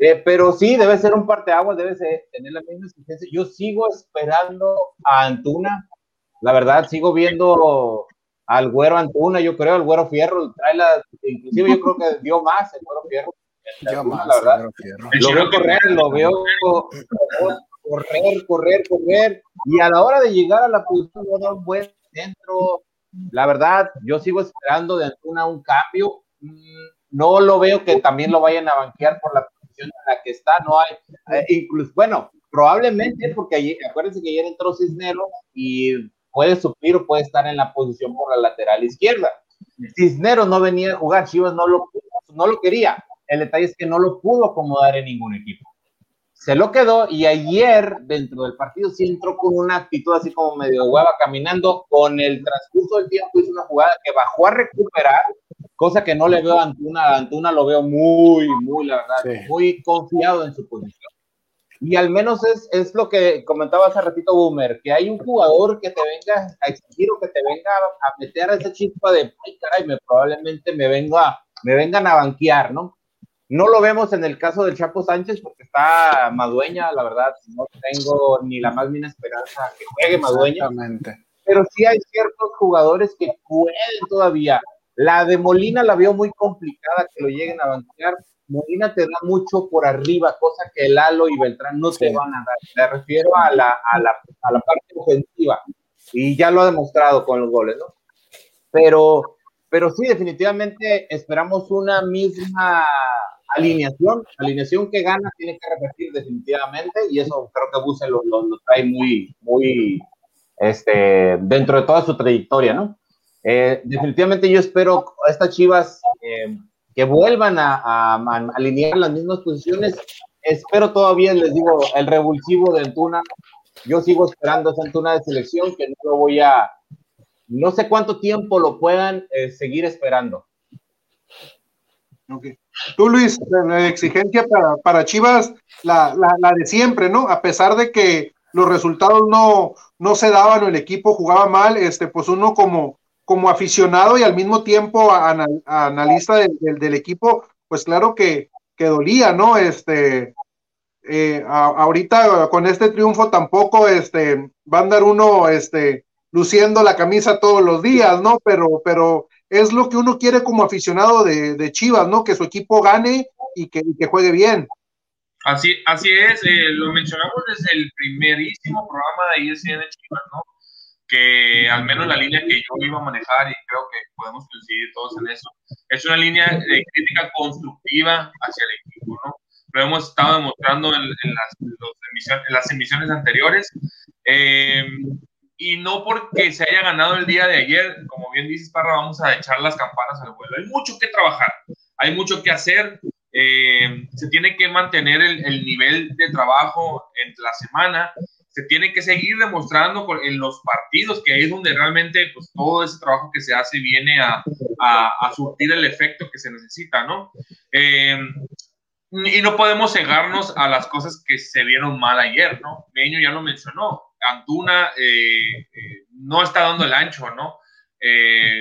Eh, pero sí, debe ser un parteaguas, debe ser, tener la misma exigencia. Yo sigo esperando a Antuna, la verdad, sigo viendo al güero Antuna, yo creo, al güero Fierro, trae la, inclusive yo creo que dio más el güero Fierro. Yo más, la verdad. Fierro. Lo veo correr, lo veo correr, correr, correr, y a la hora de llegar a la posición, no da un buen centro, La verdad, yo sigo esperando de Antuna un cambio. Mm, no lo veo que también lo vayan a banquear por la en la que está. No hay, eh, incluso, bueno, probablemente porque ayer, acuérdense que ayer entró Cisneros y puede suplir o puede estar en la posición por la lateral izquierda. Cisneros no venía a jugar, Chivas no lo, no lo quería. El detalle es que no lo pudo acomodar en ningún equipo. Se lo quedó y ayer dentro del partido sí entró con una actitud así como medio hueva caminando. Con el transcurso del tiempo hizo una jugada que bajó a recuperar, cosa que no le veo a Antuna. Antuna lo veo muy, muy, la verdad, muy confiado en su posición. Y al menos es, es lo que comentaba hace ratito Boomer, que hay un jugador que te venga a exigir o que te venga a meter a esa chispa de, ay caray, me, probablemente me, venga, me vengan a banquear, ¿no? No lo vemos en el caso del Chapo Sánchez porque está Madueña, la verdad, no tengo ni la más mínima esperanza que juegue Madueña. Pero sí hay ciertos jugadores que pueden todavía. La de Molina la veo muy complicada que lo lleguen a banquear Molina te da mucho por arriba, cosa que Lalo y Beltrán no te van a dar. Me refiero a la, a, la, a la parte ofensiva. Y ya lo ha demostrado con los goles, ¿no? Pero, pero sí, definitivamente esperamos una misma alineación. Alineación que gana tiene que repetir definitivamente. Y eso creo que Buse lo, lo, trae muy, muy este, dentro de toda su trayectoria, ¿no? Eh, definitivamente yo espero estas Chivas. Eh, que vuelvan a, alinear las mismas posiciones. Espero todavía, les digo, el revulsivo de Antuna. Yo sigo esperando esa Antuna de selección que no lo voy a, no sé cuánto tiempo lo puedan eh, seguir esperando. Tú, Luis, la exigencia para, Chivas, la, de siempre, ¿no? A pesar de que los resultados no, no se daban o el equipo jugaba mal, este, pues uno como, como aficionado y al mismo tiempo analista del, equipo, pues claro que, que dolía, ¿no? Este, eh, ahorita con este triunfo tampoco este, va a andar uno este, luciendo la camisa todos los días, ¿no? Pero, pero es lo que uno quiere como aficionado de, Chivas, ¿no? Que su equipo gane y que, que juegue bien. Así, así es, eh, lo mencionamos desde el primerísimo programa de ISN Chivas, ¿no? que al menos la línea que yo iba a manejar, y creo que podemos coincidir todos en eso, es una línea de crítica constructiva hacia el equipo, ¿no? Lo hemos estado demostrando en, las, emisiones, anteriores. Eh, y no porque se haya ganado el día de ayer, como bien dices, Parra, vamos a echar las campanas al vuelo. Hay mucho que trabajar, hay mucho que hacer. Eh, se tiene que mantener el, el, nivel de trabajo en la semana se tiene que seguir demostrando en los partidos, que es donde realmente pues, todo ese trabajo que se hace viene a, a, surtir el efecto que se necesita, ¿no? Eh, y no podemos cegarnos a las cosas que se vieron mal ayer, ¿no? Meño ya lo mencionó, Antuna eh, eh, no está dando el ancho, ¿no?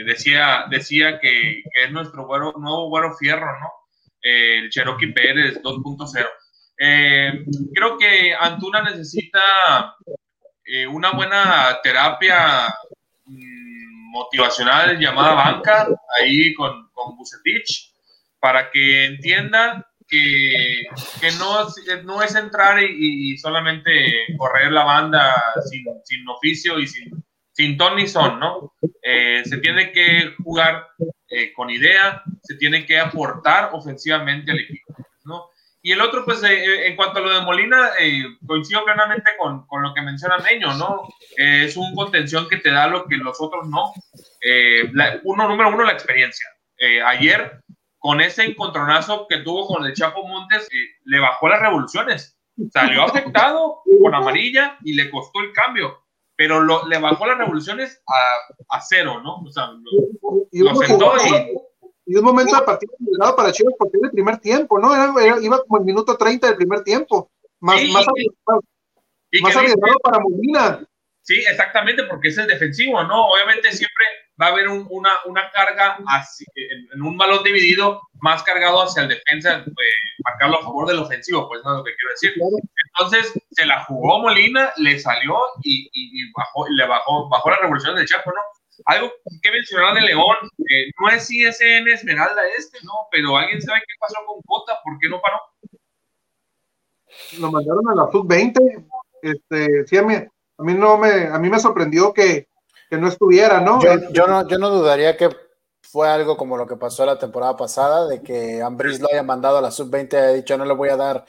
decía, decía que, es nuestro nuevo güero fierro, ¿no? el Cherokee Pérez 2.0 eh, creo que Antuna necesita eh, una buena terapia mm, motivacional llamada banca, ahí con, con para que entienda que, que no, no, es entrar y, solamente correr la banda sin, sin oficio y sin, sin ton ni son, ¿no? Eh, se tiene que jugar con idea, se tiene que aportar ofensivamente al equipo, ¿no? Y el otro, pues, eh, eh, en cuanto a lo de Molina, eh, coincido plenamente con, con, lo que menciona Meño, ¿no? es un contención que te da lo que los otros no. uno, número uno, la experiencia. ayer, con ese encontronazo que tuvo con el Chapo Montes, le bajó las revoluciones. Salió afectado con amarilla y le costó el cambio, pero lo, le bajó las revoluciones a, a cero, ¿no? O sea, lo, lo sentó y y un momento de partido para Chivas porque era el primer tiempo, ¿no? Era, iba como el minuto 30 del primer tiempo. Más, más, arriesgado, para Molina. Sí, exactamente, porque es el defensivo, ¿no? Obviamente siempre va a haber una, una, carga así, en, un balón dividido más cargado hacia el defensa, pues, marcarlo a favor del ofensivo, pues no es lo que quiero decir. Entonces se la jugó Molina, le salió y, y, bajó, le bajó, bajó la revolución del Chapo, ¿no? Algo que mencionar de León, eh, no es en Esmeralda este, ¿no? Pero alguien sabe qué pasó con Cota, ¿por qué no paró? Lo mandaron a la sub-20. Este, sí, a mí, a mí, no me, a mí me sorprendió que, que no estuviera, ¿no? Yo, no, yo no dudaría que fue algo como lo que pasó la temporada pasada, de que Ambris lo haya mandado a la sub-20 y haya dicho no le voy a dar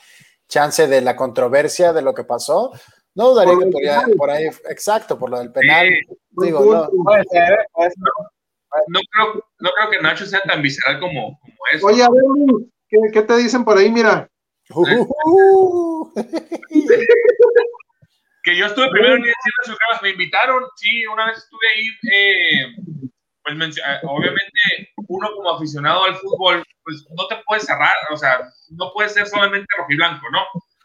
chance de la controversia de lo que pasó. No dudaría que por ahí, exacto, por lo del penal. Digo, no. Puede ser, No creo, no creo que Nacho sea tan visceral como, como eso. Oye, a ver, ¿qué, ¿qué, te dicen por ahí? Mira. Uh, que yo estuve primero en sus cremas, me invitaron, sí, una vez estuve ahí, eh, pues eh, obviamente uno como aficionado al fútbol, pues no te puedes cerrar, o sea, no puede ser solamente rojiblanco, ¿no?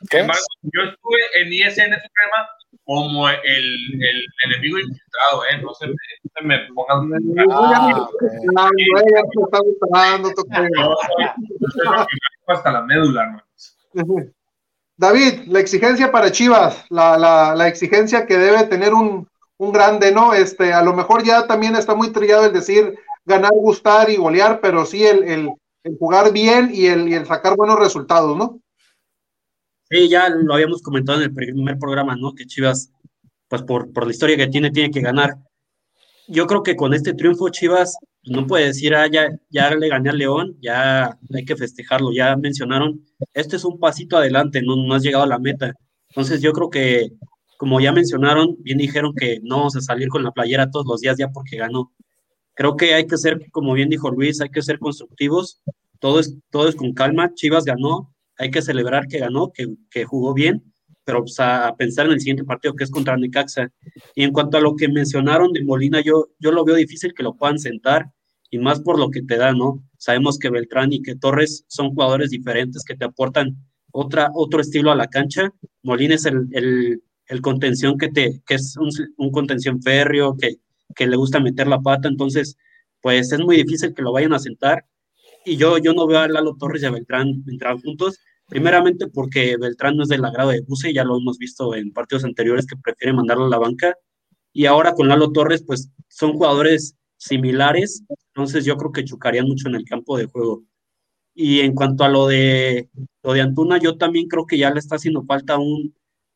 Sin embargo, yo estuve en ISN Suprema como el, el, enemigo infiltrado, ¿eh? No se me, no se me pongan... Ah, hasta la médula, ¿no? David, la exigencia para Chivas, la, la, la exigencia que debe tener un, un, grande, ¿no? Este, a lo mejor ya también está muy trillado el decir ganar, gustar y golear, pero sí el, el, jugar bien y el, y el sacar buenos resultados, ¿no? Sí, ya lo habíamos comentado en el primer programa, ¿no? Que Chivas, pues por, por la historia que tiene, tiene que ganar. Yo creo que con este triunfo Chivas no puede decir, ah, ya, ya le gané al León, ya hay que festejarlo, ya mencionaron, este es un pasito adelante, no, no has llegado a la meta. Entonces yo creo que, como ya mencionaron, bien dijeron que no vamos a salir con la playera todos los días ya porque ganó. Creo que hay que ser, como bien dijo Luis, hay que ser constructivos, todo es, todo es con calma, Chivas ganó, hay que celebrar que ganó, que, que jugó bien, pero pues, a pensar en el siguiente partido que es contra Necaxa. Y en cuanto a lo que mencionaron de Molina, yo, yo lo veo difícil que lo puedan sentar y más por lo que te da, ¿no? Sabemos que Beltrán y que Torres son jugadores diferentes que te aportan otra, otro estilo a la cancha. Molina es el, el, el contención que, te, que es un, un contención férreo, que, que le gusta meter la pata, entonces, pues es muy difícil que lo vayan a sentar. Y yo, yo no veo a Lalo Torres y a Beltrán entrar juntos, Primeramente porque Beltrán no es del agrado de Buse, ya lo hemos visto en partidos anteriores que prefiere mandarlo a la banca. Y ahora con Lalo Torres, pues son jugadores similares, entonces yo creo que chocarían mucho en el campo de juego. Y en cuanto a lo de, lo de Antuna, yo también creo que ya le está haciendo falta un,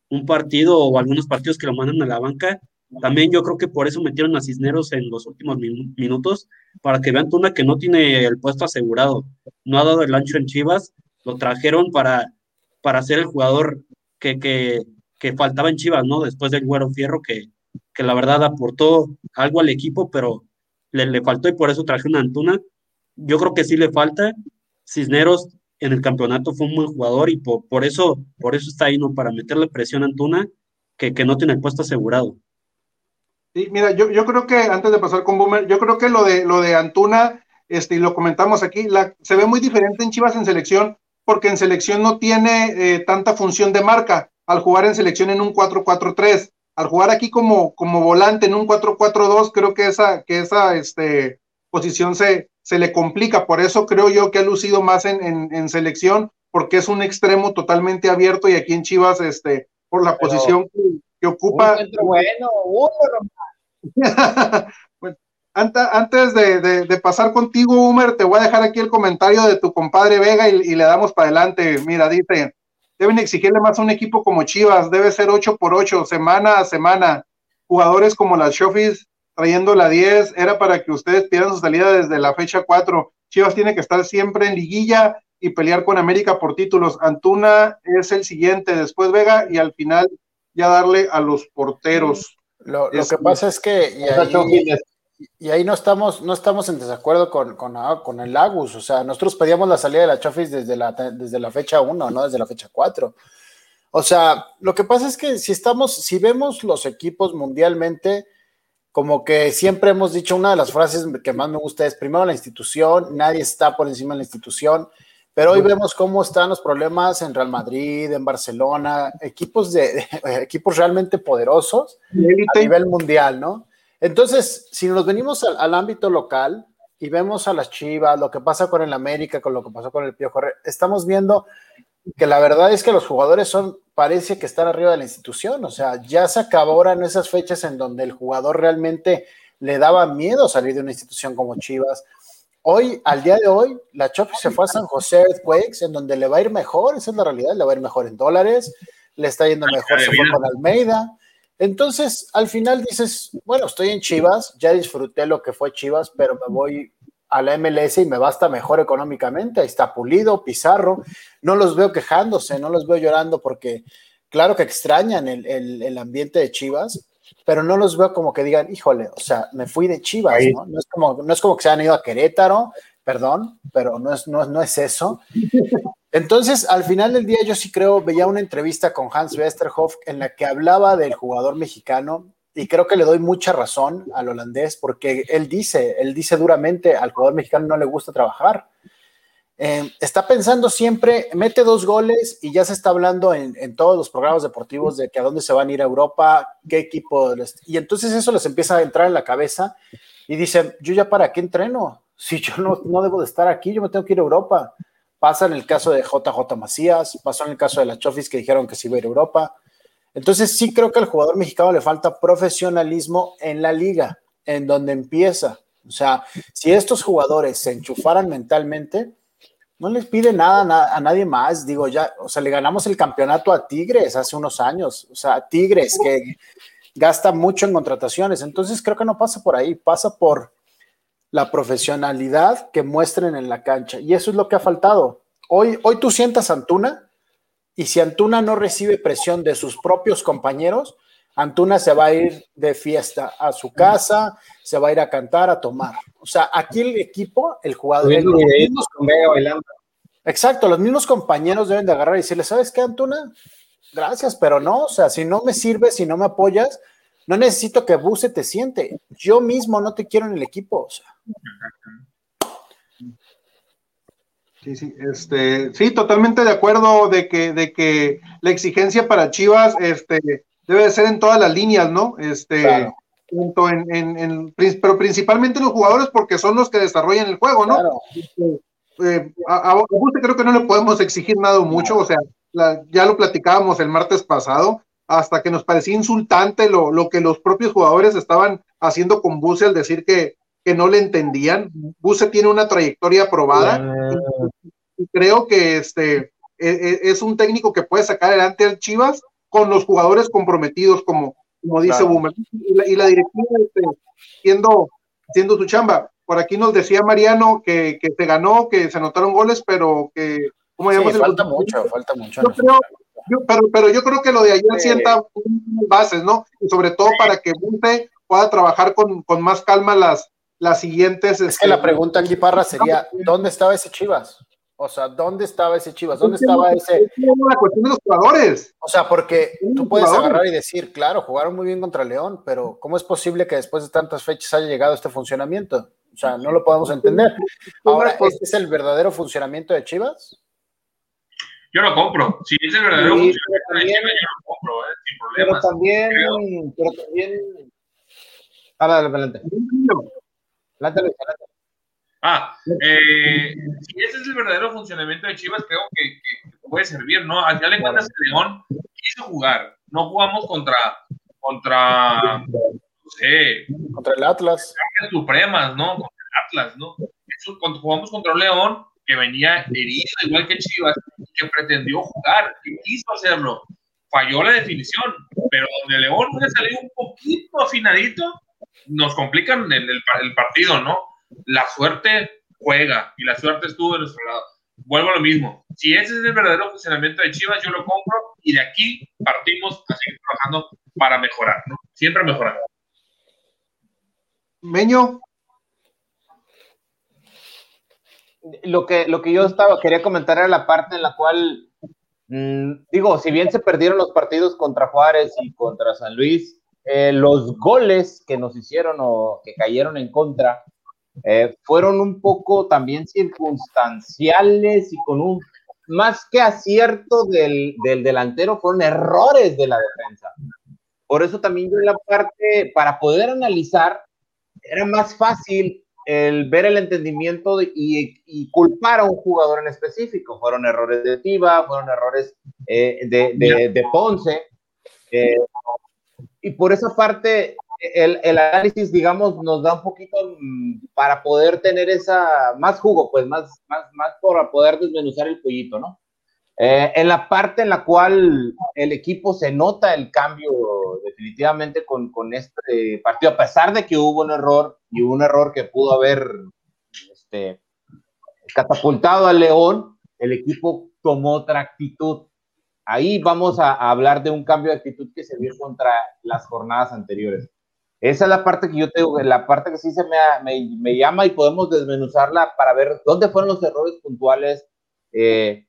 un partido o algunos partidos que lo mandan a la banca. También yo creo que por eso metieron a Cisneros en los últimos minutos, para que vean Antuna que no tiene el puesto asegurado. No ha dado el ancho en Chivas lo trajeron para, para ser el jugador que, que, que faltaba en Chivas, ¿no? Después del Güero Fierro, que, que la verdad aportó algo al equipo, pero le, le faltó y por eso traje una Antuna. Yo creo que sí le falta. Cisneros en el campeonato fue un buen jugador y por, eso, por eso está ahí, ¿no? Para meterle presión a Antuna, que, que no tiene puesto asegurado. Sí, mira, yo, yo creo que antes de pasar con Boomer, yo creo que lo de, lo de Antuna, este, y lo comentamos aquí, se ve muy diferente en Chivas en selección, porque en selección no tiene eh, tanta función de marca al jugar en selección en un 4-4-3. Al jugar aquí como, como volante en un 4-4-2, creo que esa, que esa este, posición se, se le complica. Por eso creo yo que ha lucido más en, en, selección, porque es un extremo totalmente abierto y aquí en Chivas, este, por la posición que, ocupa. bueno, antes de, pasar contigo, Humer, te voy a dejar aquí el comentario de tu compadre Vega y, le damos para adelante. Mira, dice, deben exigirle más a un equipo como Chivas, debe ser 8 por 8, semana a semana. Jugadores como las Shofis trayendo la 10, era para que ustedes pidieran su salida desde la fecha 4. Chivas tiene que estar siempre en liguilla y pelear con América por títulos. Antuna es el siguiente, después Vega y al final ya darle a los porteros. Lo, que pasa es que y ahí no estamos, no estamos en desacuerdo con, con, ah, con, el Lagus. O sea, nosotros pedíamos la salida de la Chofis desde la, desde la fecha 1, no desde la fecha 4. O sea, lo que pasa es que si estamos, si vemos los equipos mundialmente, como que siempre hemos dicho, una de las frases que más me gusta es primero la institución, nadie está por encima de la institución, pero hoy vemos cómo están los problemas en Real Madrid, en Barcelona, equipos de, equipos realmente poderosos a nivel mundial, ¿no? Entonces, si nos venimos al, ámbito local y vemos a las Chivas, lo que pasa con el América, con lo que pasó con el Piojo, estamos viendo que la verdad es que los jugadores son, parece que están arriba de la institución, o sea, ya se acabaron esas fechas en donde el jugador realmente le daba miedo salir de una institución como Chivas. Hoy, al día de hoy, la Chofi se fue a San José Earthquakes, en donde le va a ir mejor, esa es la realidad, le va a ir mejor en dólares, le está yendo mejor se fue con Almeida, Entonces, al final dices, bueno, estoy en Chivas, ya disfruté lo que fue Chivas, pero me voy a la MLS y me basta mejor económicamente. Ahí está Pulido, Pizarro. No los veo quejándose, no los veo llorando porque, claro que extrañan el, ambiente de Chivas, pero no los veo como que digan, híjole, o sea, me fui de Chivas, ¿no? No es, como, no es como que se han ido a Querétaro, perdón, pero no es, no, no es eso. Entonces, al final del día, yo sí creo, veía una entrevista con Hans Westerhoff en la que hablaba del jugador mexicano y creo que le doy mucha razón al holandés porque él dice, él dice duramente, al jugador mexicano no le gusta trabajar. Eh, está pensando siempre, mete dos goles y ya se está hablando en, todos los programas deportivos de que a dónde se van a ir a Europa, qué equipo. y entonces eso les empieza a entrar en la cabeza y dicen, yo ya para qué entreno, si yo no, no debo de estar aquí, yo me tengo que ir a Europa. Pasa en el caso de JJ Macías, pasó en el caso de la Chofis que dijeron que se iba a ir a Europa. Entonces sí creo que al jugador mexicano le falta profesionalismo en la liga, en donde empieza. O sea, si estos jugadores se enchufaran mentalmente, no les pide nada a nadie más. Digo, ya, o sea, le ganamos el campeonato a Tigres hace unos años. O sea, Tigres que gasta mucho en contrataciones. Entonces creo que no pasa por ahí, pasa por la profesionalidad que muestren en la cancha. Y eso es lo que ha faltado. Hoy, hoy tú sientas a Antuna y si Antuna no recibe presión de sus propios compañeros, Antuna se va a ir de fiesta a su casa, se va a ir a cantar, a tomar. O sea, aquí el equipo, el jugador... exacto, los mismos compañeros deben de agarrar y decirle, ¿sabes qué, Antuna? Gracias, pero no, o sea, si no me sirves, si no me apoyas, no necesito que Buse te siente. Yo mismo no te quiero en el equipo. O sea. Sí, sí, este, sí, totalmente de acuerdo de que, de que la exigencia para Chivas, este, debe de ser en todas las líneas, ¿no? Este, en, pero principalmente los jugadores porque son los que desarrollan el juego, ¿no? Este, eh, a, a, creo que no le podemos exigir nada mucho, o sea, ya lo platicábamos el martes pasado, hasta que nos parecía insultante lo, lo que los propios jugadores estaban haciendo con Buse al decir que, que no le entendían. Buse tiene una trayectoria aprobada y, creo que este e, e, es, un técnico que puede sacar adelante al Chivas con los jugadores comprometidos, como, como dice Boomer. Y la, directiva este, siendo, siendo su chamba. Por aquí nos decía Mariano que, que se ganó, que se anotaron goles, pero que ¿cómo falta mucho, falta mucho. Pero, pero yo creo que lo de ayer sienta bases, ¿no? Y sobre todo para que Bunte pueda trabajar con, con más calma las, las siguientes. Es que la este, pregunta aquí, Parra, sería: ¿dónde estaba ese Chivas? O sea, ¿dónde estaba ese Chivas? ¿Dónde estaba ese? La cuestión de los jugadores. O sea, porque tú puedes agarrar y decir, claro, jugaron muy bien contra León, pero ¿cómo es posible que después de tantas fechas haya llegado este funcionamiento? O sea, no lo podemos entender. Ahora, ¿este es el verdadero funcionamiento de Chivas? Yo lo compro. Si es el verdadero funcionamiento de Chivas, yo lo compro, ¿eh? sin problemas. Pero también, pero también. adelante. Ah, eh, si ese es el verdadero funcionamiento de Chivas, creo que, puede servir, ¿no? Al final de cuentas, el León quiso jugar. No jugamos contra, contra, no sé, contra el Atlas. Supremas, ¿no? Contra el Atlas, ¿no? Eso, cuando jugamos contra el León, que venía herido, igual que Chivas, que pretendió jugar, que quiso hacerlo. Falló la definición, pero donde León le salió un poquito afinadito, nos complican el, el, partido, ¿no? La suerte juega y la suerte estuvo de nuestro lado. Vuelvo a lo mismo. Si ese es el verdadero funcionamiento de Chivas, yo lo compro y de aquí partimos a seguir trabajando para mejorar, ¿no? Siempre mejorar. Meño. Lo que, lo que yo estaba, quería comentar era la parte en la cual, mm, digo, si bien se perdieron los partidos contra Juárez y contra San Luis, eh, los goles que nos hicieron o que cayeron en contra eh, fueron un poco también circunstanciales y con un más que acierto del, del, delantero, fueron errores de la defensa. Por eso también yo en la parte, para poder analizar, era más fácil el ver el entendimiento y, culpar a un jugador en específico. Fueron errores de Tiva, fueron errores eh, de, de, de, Ponce y por esa parte, el, el, análisis, digamos, nos da un poquito mm, para poder tener esa, más jugo, pues más, más, más para poder desmenuzar el pollito, ¿no? Eh, en la parte en la cual el equipo se nota el cambio definitivamente con, con, este partido, a pesar de que hubo un error y un error que pudo haber este, catapultado al León, el equipo tomó otra actitud. Ahí vamos a, hablar de un cambio de actitud que se vio contra las jornadas anteriores. Esa es la parte que yo tengo, la parte que sí se me, me, me llama y podemos desmenuzarla para ver dónde fueron los errores puntuales. Eh,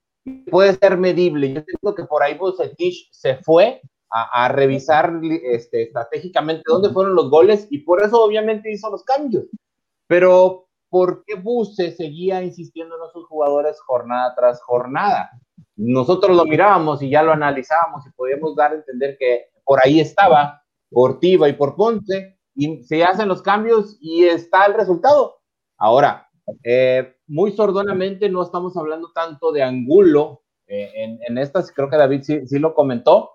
puede ser medible. Yo creo que por ahí Bucetich se fue a, a, revisar este, estratégicamente dónde fueron los goles y por eso obviamente hizo los cambios. Pero ¿por qué Buse seguía insistiendo en esos jugadores jornada tras jornada? Nosotros lo mirábamos y ya lo analizábamos y podíamos dar a entender que por ahí estaba, por Tiva y por Ponce, y se hacen los cambios y está el resultado. Ahora, eh, muy sordonamente no estamos hablando tanto de Angulo eh, en, en, estas, creo que David sí, sí, lo comentó,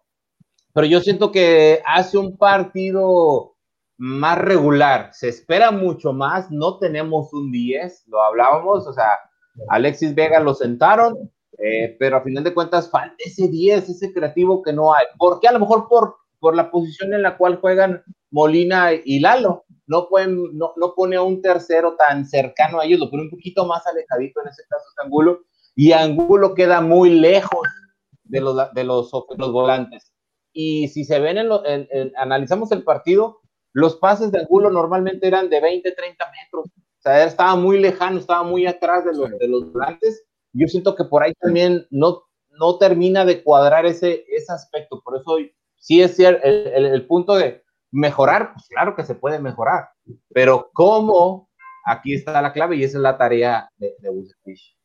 pero yo siento que hace un partido más regular, se espera mucho más, no tenemos un 10, lo hablábamos, o sea, Alexis Vega lo sentaron, eh, pero a final de cuentas falta ese 10, ese creativo que no hay, porque a lo mejor por, por la posición en la cual juegan Molina y Lalo, no, pueden, no, no pone a un tercero tan cercano a ellos, lo pone un poquito más alejadito, en ese caso es Angulo, y Angulo queda muy lejos de los, de los, los volantes. Y si se ven, en, lo, en, en analizamos el partido, los pases de Angulo normalmente eran de 20, 30 metros. O sea, estaba muy lejano, estaba muy atrás de los, de los volantes. Yo siento que por ahí también no, no termina de cuadrar ese, ese aspecto. Por eso sí es el, el, el punto de mejorar, pues claro que se puede mejorar. Pero cómo, aquí está la clave y esa es la tarea de, de Bucetich.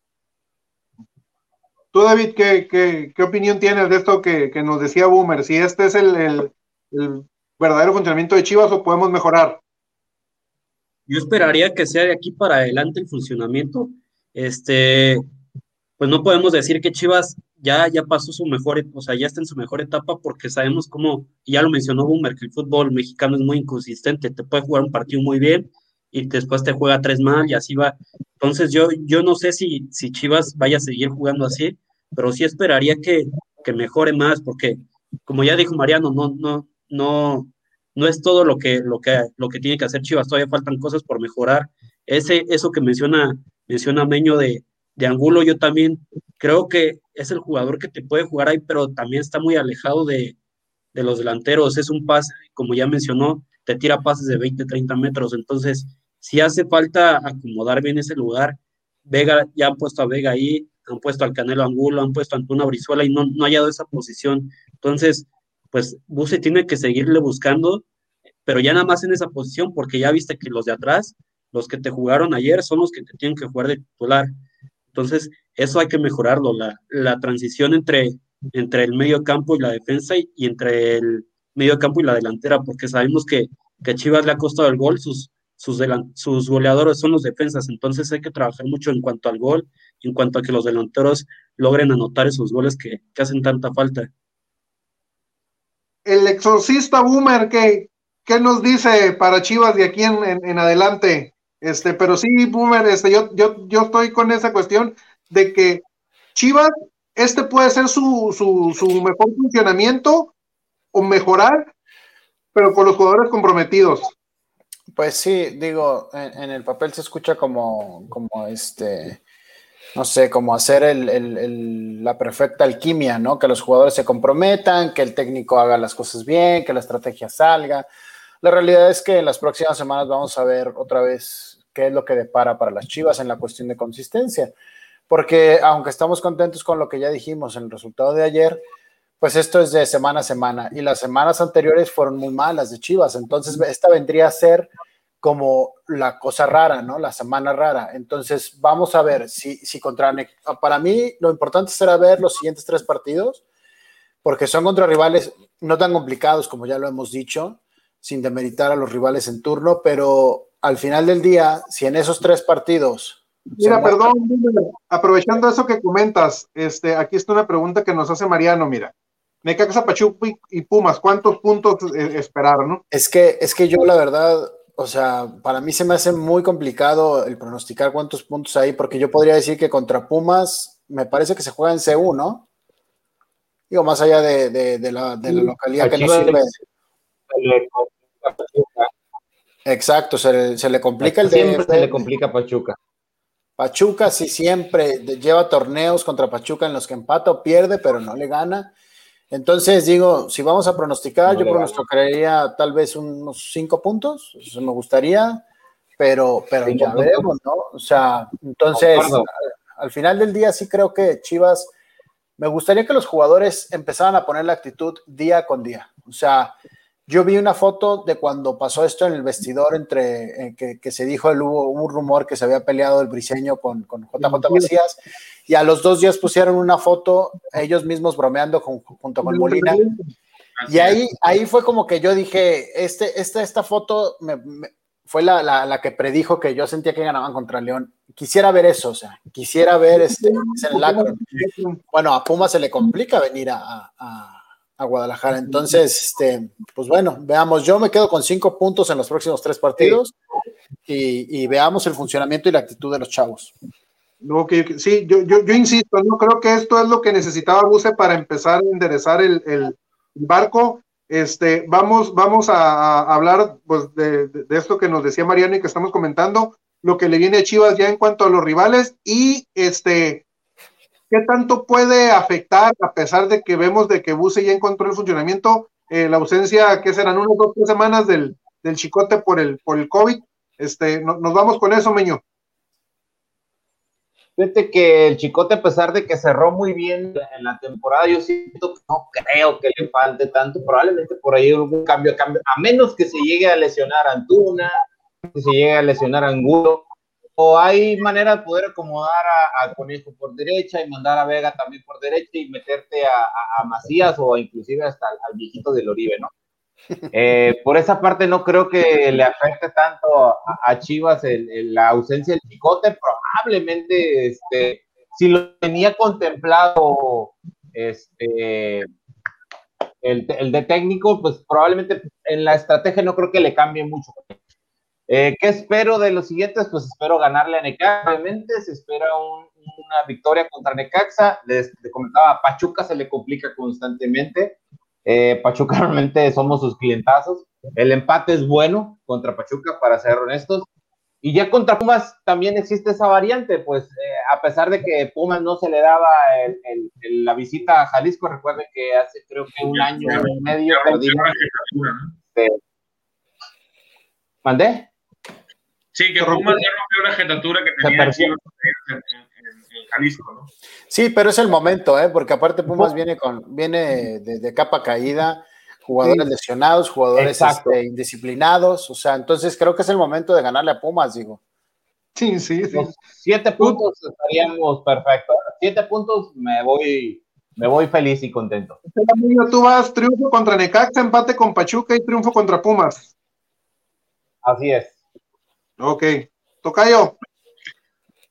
Tú, David, ¿qué, qué, qué opinión tienes de esto que, que, nos decía Boomer? Si este es el, el, el verdadero funcionamiento de Chivas o podemos mejorar? Yo esperaría que sea de aquí para adelante el funcionamiento. Este, pues no podemos decir que Chivas ya, ya pasó su mejor, o sea, ya está en su mejor etapa porque sabemos cómo, ya lo mencionó Boomer, que el fútbol mexicano es muy inconsistente, te puede jugar un partido muy bien y después te juega tres mal y así va. Entonces yo, yo no sé si, si Chivas vaya a seguir jugando así, pero sí esperaría que, que mejore más porque, como ya dijo Mariano, no, no, no, no es todo lo que, lo que, lo que tiene que hacer Chivas, todavía faltan cosas por mejorar. Ese, eso que menciona, menciona Meño de, de Angulo, yo también creo que es el jugador que te puede jugar ahí, pero también está muy alejado de, de los delanteros. Es un pase, como ya mencionó, te tira pases de 20, 30 metros. Entonces, si hace falta acomodar bien ese lugar, Vega, ya han puesto a Vega ahí, han puesto al Canelo Angulo, han puesto a Antuna Brizuela y no, no ha hallado esa posición. Entonces, pues Buse tiene que seguirle buscando, pero ya nada más en esa posición, porque ya viste que los de atrás, los que te jugaron ayer, son los que te tienen que jugar de titular. Entonces, eso hay que mejorarlo, la, la transición entre, entre el medio campo y la defensa y, y, entre el medio campo y la delantera, porque sabemos que, que Chivas le ha costado el gol, sus, sus, goleadores son los defensas, entonces hay que trabajar mucho en cuanto al gol, en cuanto a que los delanteros logren anotar esos goles que, hacen tanta falta el exorcista Boomer, ¿qué, ¿qué, nos dice para Chivas de aquí en, en, en, adelante? Este, pero sí, Boomer, este, yo, yo, yo estoy con esa cuestión de que Chivas, este puede ser su, su, su mejor funcionamiento o mejorar, pero con los jugadores comprometidos. Pues sí, digo, en, el papel se escucha como, como este, no sé, como hacer la perfecta alquimia, ¿no? Que los jugadores se comprometan, que el técnico haga las cosas bien, que la estrategia salga. La realidad es que en las próximas semanas vamos a ver otra vez qué es lo que depara para las Chivas en la cuestión de consistencia. Porque aunque estamos contentos con lo que ya dijimos en el resultado de ayer, pues esto es de semana a semana y las semanas anteriores fueron muy malas de Chivas. Entonces, esta vendría a ser como la cosa rara, ¿no? La semana rara. Entonces, vamos a ver si, si contra... Para mí, lo importante será ver los siguientes tres partidos, porque son contra rivales no tan complicados como ya lo hemos dicho, sin demeritar a los rivales en turno, pero al final del día, si en esos tres partidos... Mira, perdón, aprovechando eso que comentas, este, aquí está una pregunta que nos hace Mariano, mira. Necaxa, Pachuca y Pumas, ¿cuántos puntos eh, esperar, no? Es que, es que yo la verdad o sea, para mí se me hace muy complicado el pronosticar cuántos puntos hay, porque yo podría decir que contra Pumas me parece que se juega en CU, ¿no? Digo, más allá de, de, de, la, de la, localidad Aquí que no sirve. Exacto, se, le complica el Siempre se le complica a Pachuca. Pachuca sí siempre lleva torneos contra Pachuca en los que empata o pierde, pero no le gana. Entonces digo, si vamos a pronosticar, yo pronosticaría tal vez unos cinco puntos, eso me gustaría, pero, pero ya veremos, ¿no? O sea, entonces, al final del día sí creo que Chivas, me gustaría que los jugadores empezaran a poner la actitud día con día. O sea, yo vi una foto de cuando pasó esto en el vestidor entre eh, que, se dijo, el, hubo un rumor que se había peleado el briseño con, con JJ Macías y a los dos días pusieron una foto ellos mismos bromeando junto con Molina. Y ahí, ahí fue como que yo dije, este, esta, esta foto fue la, la, que predijo que yo sentía que ganaban contra León. Quisiera ver eso, o sea, quisiera ver este, Bueno, a Puma se le complica venir a a Guadalajara. Entonces, este, pues bueno, veamos. Yo me quedo con cinco puntos en los próximos tres partidos y, veamos el funcionamiento y la actitud de los chavos. sí, yo, yo, yo, insisto, no creo que esto es lo que necesitaba Buse para empezar a enderezar el, barco. Este, vamos, vamos a, hablar pues, de, de, esto que nos decía Mariano y que estamos comentando, lo que le viene a Chivas ya en cuanto a los rivales y este, ¿Qué tanto puede afectar, a pesar de que vemos de que Buse ya encontró el funcionamiento, eh, la ausencia, que serán unas dos, tres semanas del, del chicote por el, por el COVID? Este, nos vamos con eso, Meño. Fíjate que el Chicote, a pesar de que cerró muy bien en la temporada, yo siento que no creo que le falte tanto. Probablemente por ahí algún cambio, cambio, a menos que se llegue a lesionar a Antuna, que se llegue a lesionar a Angulo o hay manera de poder acomodar a, Conejo por derecha y mandar a Vega también por derecha y meterte a, Macías o inclusive hasta al, viejito del Oribe, ¿no? Eh, por esa parte no creo que le afecte tanto a, Chivas la ausencia del Chicote, probablemente este, si lo tenía contemplado este, el, el de técnico, pues probablemente en la estrategia no creo que le cambie mucho. Eh, ¿Qué espero de los siguientes? Pues espero ganarle a Necaxa, obviamente, se espera una victoria contra Necaxa, les, comentaba, Pachuca se le complica constantemente, eh, Pachuca realmente somos sus clientazos, el empate es bueno contra Pachuca, para ser honestos, y ya contra Pumas también existe esa variante, pues eh, a pesar de que Pumas no se le daba la visita a Jalisco, recuerden que hace creo que un año y medio perdimos. ¿Mandé? Sí, que Pumas ya rompió la jetatura que tenía en, Jalisco, ¿no? Sí, pero es el momento, ¿eh? porque aparte Pumas viene con viene de, capa caída, jugadores lesionados, jugadores este, indisciplinados, o sea, entonces creo que es el momento de ganarle a Pumas, digo. Sí, sí, sí. siete puntos estaríamos perfectos. Siete puntos me voy, me voy feliz y contento. Tú vas triunfo contra Necaxa, empate con Pachuca y triunfo contra Pumas. Así es. Ok. Tocayo.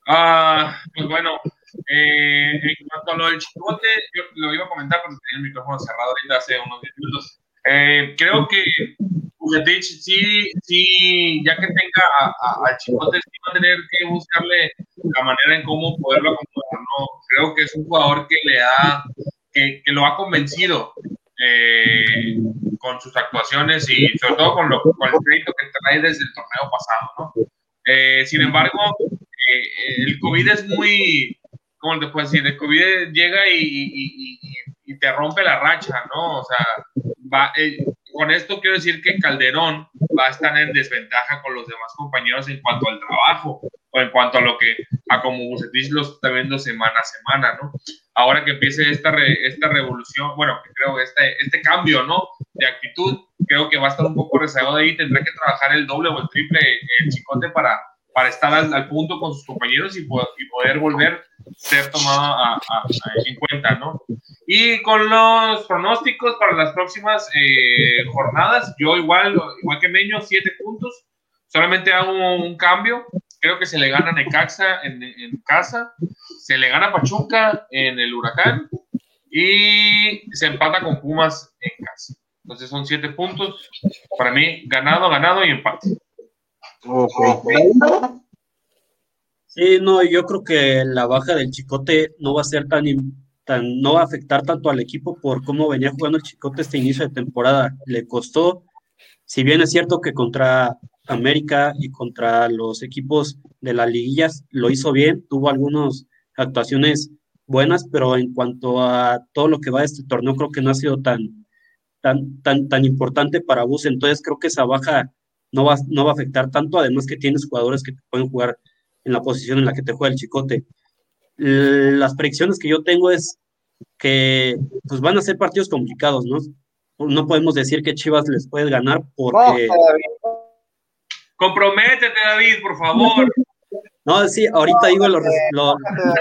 Ah, pues bueno, eh, en cuanto a lo del chicote, yo lo iba a comentar cuando tenía el micrófono cerrado ahorita hace unos 10 minutos. Eh, creo que sí, sí, ya que tenga al chicote, sí va a tener que buscarle la manera en cómo poderlo acomodar. ¿no? Creo que es un jugador que le ha, que, que lo ha convencido eh, con sus actuaciones y sobre todo con, lo, con el crédito que trae desde el torneo pasado, ¿no? Eh, sin embargo, eh, el COVID es muy, ¿cómo te puedo decir? El COVID llega y, y, te rompe la racha, ¿no? O sea, va, con esto quiero decir que Calderón va a estar en desventaja con los demás compañeros en cuanto al trabajo o en cuanto a lo que, a como Bucetich lo está viendo semana a semana, ¿no? Ahora que empiece esta, esta revolución, bueno, creo que este, este cambio, ¿no? De actitud, creo que va a estar un poco rezagado ahí, tendrá que trabajar el doble o el triple el chicote para, para estar al, punto con sus compañeros y, poder volver a ser tomado en cuenta, ¿no? Y con los pronósticos para las próximas eh, jornadas, yo igual, igual que Meño, siete puntos, solamente hago un cambio, creo que se le gana a Necaxa en, en casa, se le gana a Pachuca en el Huracán y se empata con Pumas en casa. Entonces son siete puntos, para mí ganado, ganado y empate. Sí, no, yo creo que la baja del Chicote no va a ser tan, tan, no va a afectar tanto al equipo por cómo venía jugando el Chicote este inicio de temporada. Le costó, si bien es cierto que contra América y contra los equipos de las liguillas lo hizo bien, tuvo algunas actuaciones buenas, pero en cuanto a todo lo que va de este torneo, creo que no ha sido tan, tan, tan, tan importante para Bus. Entonces creo que esa baja no va, no va a afectar tanto, además que tienes jugadores que te pueden jugar en la posición en la que te juega el chicote. Las predicciones que yo tengo es que pues van a ser partidos complicados, ¿no? No podemos decir que Chivas les puede ganar porque... Comprométete, David, por favor. No, sí, ahorita digo los,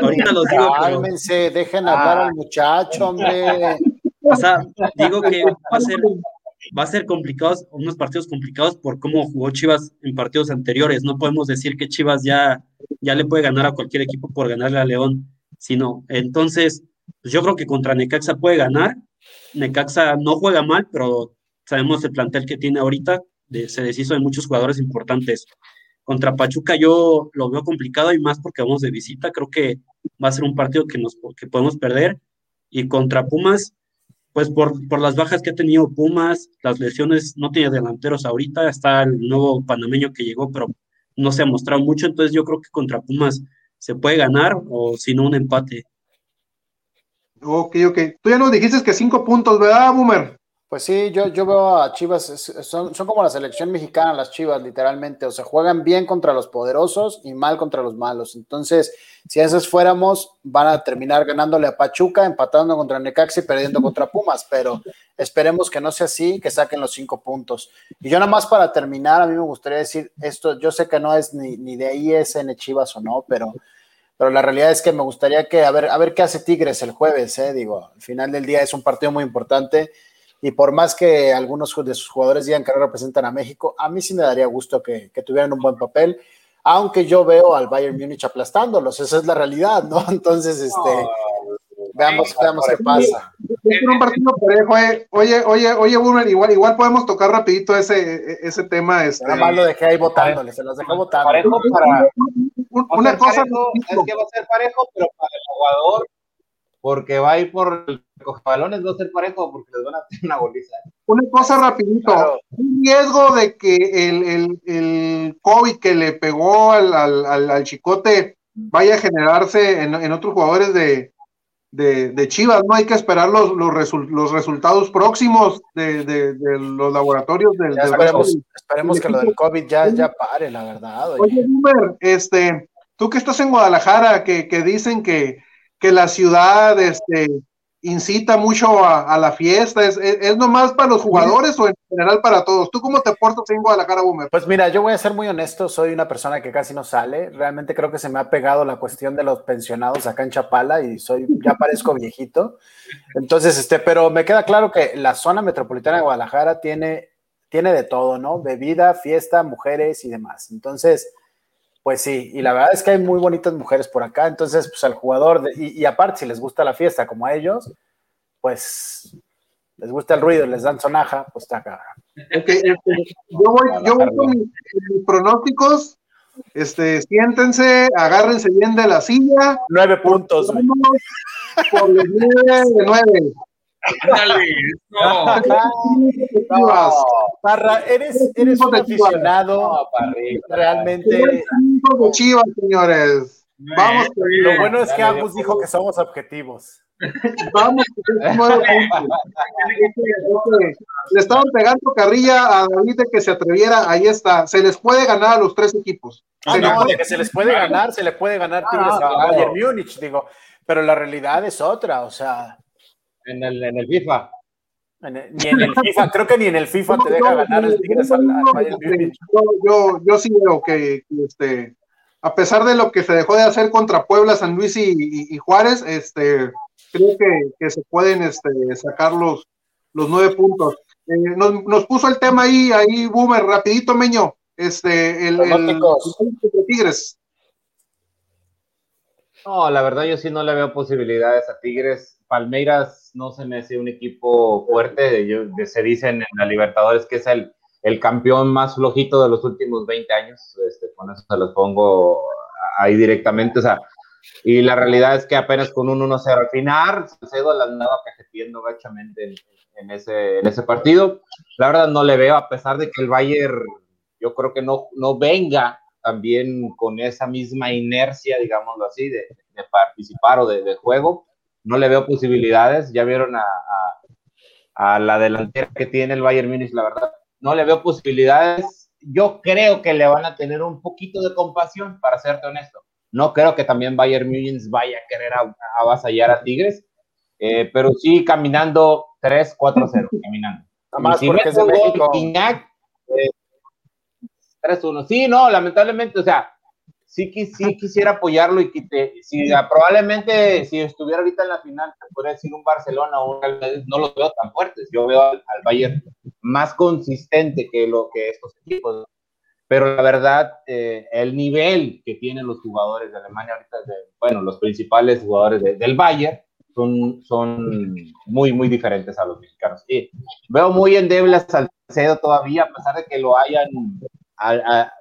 ahorita los digo. Cálmense, dejen hablar al muchacho, hombre. O sea, digo que va a ser, va a ser complicados, unos partidos complicados por cómo jugó Chivas en partidos anteriores. No podemos decir que Chivas ya, ya le puede ganar a cualquier equipo por ganarle a León, sino entonces, pues yo creo que contra Necaxa puede ganar. Necaxa no juega mal, pero sabemos el plantel que tiene ahorita, se deshizo de muchos jugadores importantes. Contra Pachuca yo lo veo complicado y más porque vamos de visita, creo que va a ser un partido que, nos, que podemos perder. Y contra Pumas, pues por, por las bajas que ha tenido Pumas, las lesiones, no tiene delanteros ahorita, está el nuevo panameño que llegó, pero no se ha mostrado mucho, entonces yo creo que contra Pumas se puede ganar o si no un empate. Ok, ok. Tú ya nos dijiste que cinco puntos, ¿verdad, Boomer? Pues sí, yo, yo veo a Chivas, son, son, como la selección mexicana, las Chivas, literalmente. O sea, juegan bien contra los poderosos y mal contra los malos. Entonces, si a esos fuéramos, van a terminar ganándole a Pachuca, empatando contra Necaxa y perdiendo contra Pumas. Pero esperemos que no sea así, que saquen los cinco puntos. Y yo nada más para terminar, a mí me gustaría decir esto, yo sé que no es ni, ni de ISN Chivas o no, pero, pero la realidad es que me gustaría que, a ver, a ver qué hace Tigres el jueves, ¿eh? Digo, al final del día es un partido muy importante y por más que algunos de sus jugadores digan que no representan a México, a mí sí me daría gusto que, tuvieran un buen papel, aunque yo veo al Bayern Múnich aplastándolos, esa es la realidad, ¿no? Entonces, este, veamos, veamos qué pasa. Es un partido parejo, eh. Oye, oye, oye, Burner, igual, igual podemos tocar rapidito ese, ese tema. Este... Nada más lo dejé ahí votándole, se los dejé votando. Parejo para... Una cosa... es que va a ser parejo, pero para el jugador porque va a ir por el balones, va a ser parejo porque les van a hacer una goliza. Una cosa rapidito, un riesgo de que el, el, el, COVID que le pegó al, al, al chicote vaya a generarse en, en otros jugadores de, de, de, Chivas, ¿no? Hay que esperar los, los, los resultados próximos de, de, los laboratorios del... esperemos, esperemos que lo del COVID ya, ya pare, la verdad. Oye, Oye este, tú que estás en Guadalajara, que, que dicen que que la ciudad este, incita mucho a, la fiesta? ¿Es, es, nomás para los jugadores o en general para todos? ¿Tú cómo te portas en Guadalajara, Boomer? Pues mira, yo voy a ser muy honesto, soy una persona que casi no sale. Realmente creo que se me ha pegado la cuestión de los pensionados acá en Chapala y soy, ya parezco viejito. Entonces, este, pero me queda claro que la zona metropolitana de Guadalajara tiene, tiene de todo, ¿no? Bebida, fiesta, mujeres y demás. Entonces, pues sí, y la verdad es que hay muy bonitas mujeres por acá, entonces pues al jugador, y, aparte si les gusta la fiesta como a ellos, pues les gusta el ruido, les dan sonaja, pues está acá. Este, yo voy, yo voy con mis, pronósticos, este, siéntense, agárrense bien de la silla. Nueve puntos. Por los nueve de nueve. Dale, no. Parra, eres, eres un aficionado realmente. Chivas, señores. Vamos. Lo bueno es que Agus dijo que somos objetivos. Vamos. Le estaban pegando carrilla a David de que se atreviera. Ahí está. Se les puede ganar a los tres equipos. Ah, no, de que se les puede ganar, se le puede ganar Tigres a Bayern Múnich, digo. Pero la realidad es otra, o sea. En el, en el FIFA. ni en el FIFA, creo que ni en el FIFA te deja ganar el Tigres al, yo, yo, sí veo que, este, a pesar de lo que se dejó de hacer contra Puebla, San Luis y, Juárez, este, creo que, que, se pueden este, sacar los, los nueve puntos. Eh, nos, nos, puso el tema ahí, ahí, Boomer, rapidito, Meño, este, el, el, el Tigres. No, la verdad yo sí no le veo posibilidades a Tigres. Palmeiras no se me hace un equipo fuerte. se dicen en la Libertadores que es el, el campeón más flojito de los últimos 20 años. Este, con eso se los pongo ahí directamente. O sea, y la realidad es que apenas con un 1-0 al final, Salcedo la andaba cajeteando gachamente en, ese, en ese partido. La verdad no le veo, a pesar de que el Bayern, yo creo que no, no venga también con esa misma inercia, digámoslo así, de, participar o de, juego. No le veo posibilidades. Ya vieron a, a, la delantera que tiene el Bayern Munich, la verdad. No le veo posibilidades. Yo creo que le van a tener un poquito de compasión, para serte honesto. No creo que también Bayern Munich vaya a querer avasallar a Tigres, eh, pero sí caminando 3-4-0, caminando. más porque es de México. 3-1. Sí, no, lamentablemente, o sea, sí, sí quisiera apoyarlo y que si probablemente si estuviera ahorita en la final, te podría decir un Barcelona o un Real Madrid, no los veo tan fuertes. Yo veo al, Bayern más consistente que lo que estos equipos. Pero la verdad, eh, el nivel que tienen los jugadores de Alemania ahorita, de, bueno, los principales jugadores del Bayern, son, son muy, muy diferentes a los mexicanos. Y veo muy endeble a Salcedo todavía, a pesar de que lo hayan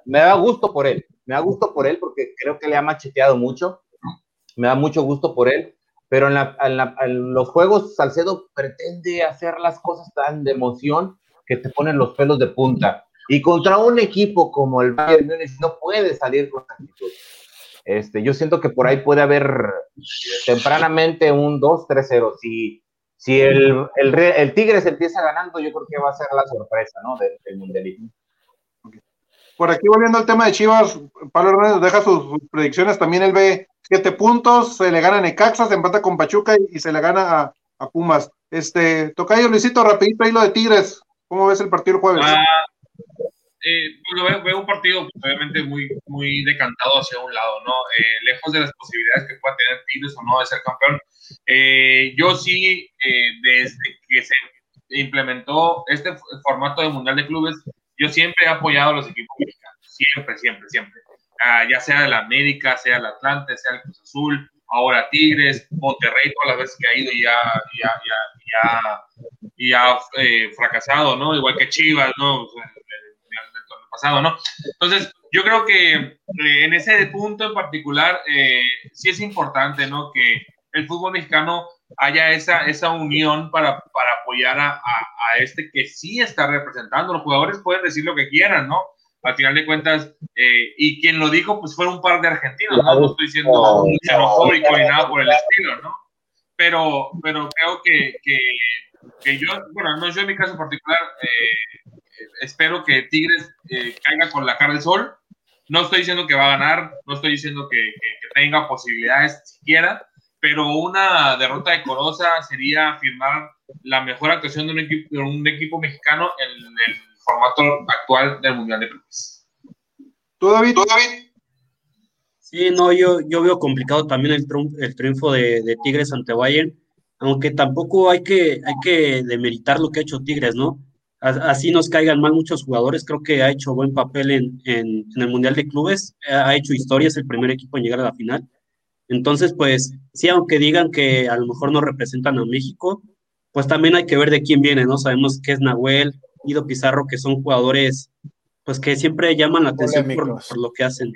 me da gusto por él, me da gusto por él porque creo que le ha macheteado mucho, me da mucho gusto por él, pero en, los juegos Salcedo pretende hacer las cosas tan de emoción que te ponen los pelos de punta. Y contra un equipo como el Bayern Múnich no puede salir con actitud. Este, yo siento que por ahí puede haber tempranamente un 2-3-0. Si, el, el, Tigres empieza ganando, yo creo que va a ser la sorpresa ¿no? del, del mundialismo. Por aquí volviendo al tema de Chivas, Pablo Hernández deja sus, predicciones, también él ve siete puntos, se le gana a Necaxa, se empata con Pachuca y, se le gana a, Pumas. Este, Tocayo Luisito, rapidito ahí lo de Tigres, ¿cómo ves el partido el jueves? Ah, eh, pues veo, un partido pues, obviamente muy, muy decantado hacia un lado, ¿no? Eh, lejos de las posibilidades que pueda tener Tigres o no de ser campeón. Eh, yo sí, desde que se implementó este formato de Mundial de Clubes, yo siempre he apoyado a los equipos mexicanos, siempre, siempre, siempre. Ah, ya sea la América, sea el Atlante, sea el Cruz Azul, ahora Tigres, Monterrey, todas las veces que ha ido y ya, ya, ya, ya, eh, fracasado, ¿no? Igual que Chivas, ¿no? el pasado, ¿no? Entonces, yo creo que eh, en ese punto en particular, eh, sí es importante, ¿no? Que el fútbol mexicano haya esa, esa unión para, para apoyar a, a, este que sí está representando. Los jugadores pueden decir lo que quieran, ¿no? Al final de cuentas, eh, y quien lo dijo, pues fue un par de argentinos, ¿no? No estoy diciendo xenofóbico ni nada por el estilo, ¿no? Pero, pero creo que, que, que yo, bueno, no yo en mi caso particular, eh, espero que Tigres eh, caiga con la cara del sol. No estoy diciendo que va a ganar, no estoy diciendo que, que tenga posibilidades siquiera, pero una derrota decorosa sería firmar la mejor actuación de un equipo, de un equipo mexicano en el formato actual del Mundial de Clubes. ¿Tú, David? ¿Tú, David? Sí, no, yo, yo veo complicado también el, el triunfo de, de, Tigres ante Bayern, aunque tampoco hay que, hay que demeritar lo que ha hecho Tigres, ¿no? Así nos caigan mal muchos jugadores, creo que ha hecho buen papel en, en, en el Mundial de Clubes, ha hecho historia, es el primer equipo en llegar a la final entonces, pues sí, aunque digan que a lo mejor no representan a México, pues también hay que ver de quién viene, ¿no? Sabemos que es Nahuel, Ido Pizarro, que son jugadores, pues que siempre llaman la atención por, lo que hacen.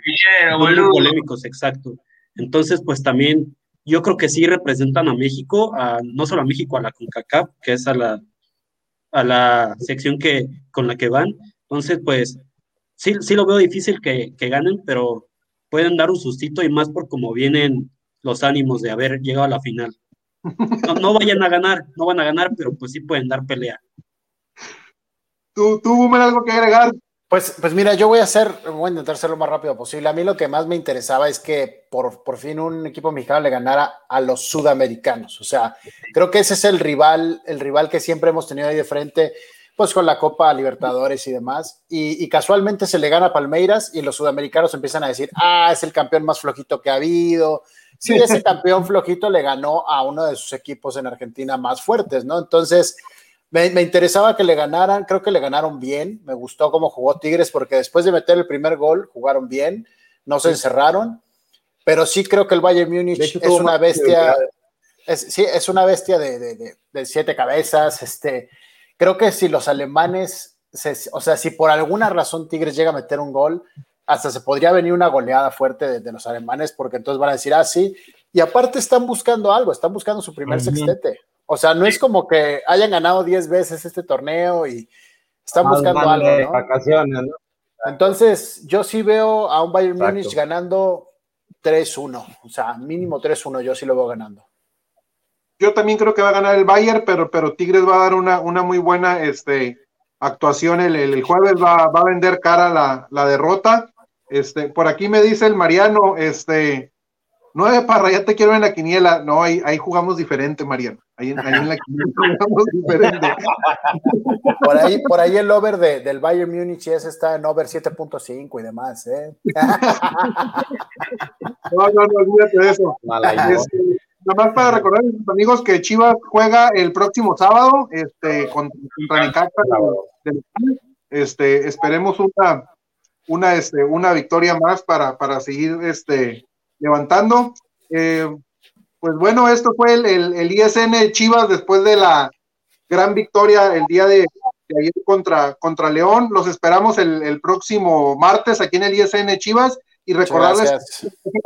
Muy polémicos, exacto. Entonces, pues también yo creo que sí representan a México, a, no solo a México, a la CONCACAF, que es a la, a la sección que, con la que van. Entonces, pues sí, sí lo veo difícil que, que ganen, pero pueden dar un sustito y más por cómo vienen los ánimos de haber llegado a la final. No, vayan a ganar, no van a ganar, pero pues sí pueden dar pelea. ¿Tú, tú algo que agregar? Pues, pues mira, yo voy a hacer, voy a intentar ser lo más rápido posible. A mí lo que más me interesaba es que por, por fin un equipo mexicano le ganara a los sudamericanos. O sea, creo que ese es el rival, el rival que siempre hemos tenido ahí de frente pues con la Copa Libertadores y demás. Y, casualmente se le gana a Palmeiras y los sudamericanos empiezan a decir, ah, es el campeón más flojito que ha habido. Sí, ese campeón flojito le ganó a uno de sus equipos en Argentina más fuertes, ¿no? Entonces, me, interesaba que le ganaran, creo que le ganaron bien, me gustó cómo jugó Tigres porque después de meter el primer gol jugaron bien, no se encerraron, pero sí creo que el Bayern Múnich es una bestia, sí, es una bestia de, de, de siete cabezas, este, Creo que si los alemanes, o sea, si por alguna razón Tigres llega a meter un gol, hasta se podría venir una goleada fuerte de, los alemanes, porque entonces van a decir, ah, sí, y aparte están buscando algo, están buscando su primer sextete. O sea, no es como que hayan ganado 10 veces este torneo y están buscando algo, ¿no? Vacaciones, ¿no? Entonces, yo sí veo a un Bayern Múnich ganando 3-1, o sea, mínimo 3-1, yo sí lo veo ganando. Yo también creo que va a ganar el Bayern, pero, pero Tigres va a dar una, una muy buena este, actuación el, el, jueves, va, va, a vender cara la, la, derrota. Este, por aquí me dice el Mariano, este, nueve para ya te quiero en la quiniela. No, ahí, ahí jugamos diferente, Mariano. Ahí, ahí en la quiniela jugamos diferente. Por ahí, por ahí el over de, del Bayern Múnich es está en over 7.5 y demás, ¿eh? No, no, no, olvídate de eso. Este, nada más para recordar a mis amigos que Chivas juega el próximo sábado este, contra, contra Este, esperemos una, una, este, una victoria más para, para seguir este, levantando. Eh, pues bueno, esto fue el, el, ISN Chivas después de la gran victoria el día de, ayer contra, contra León. Los esperamos el, el, próximo martes aquí en el ISN Chivas y recordarles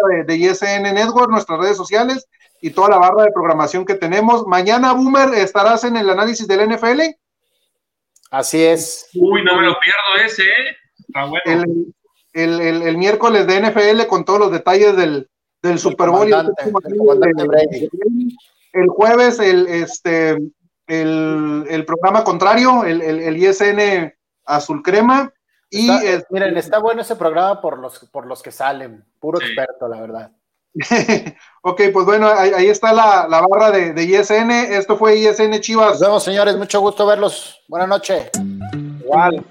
de, de, ISN Network, nuestras redes sociales y toda la barra de programación que tenemos. Mañana, Boomer, estarás en el análisis del NFL. Así es. Uy, no me lo pierdo ese, ¿eh? Está bueno el, el, miércoles de NFL con todos los detalles del, del Super Bowl. El, jueves, el, este, el, el programa contrario, el, el, ISN Azul Crema. Y miren, está bueno ese programa por los, por los que salen, puro experto, la verdad. Ok, pues bueno, ahí, está la, la barra de, de, ISN. Esto fue ISN Chivas. Nos vemos, señores. Mucho gusto verlos. Buenas noches. Igual.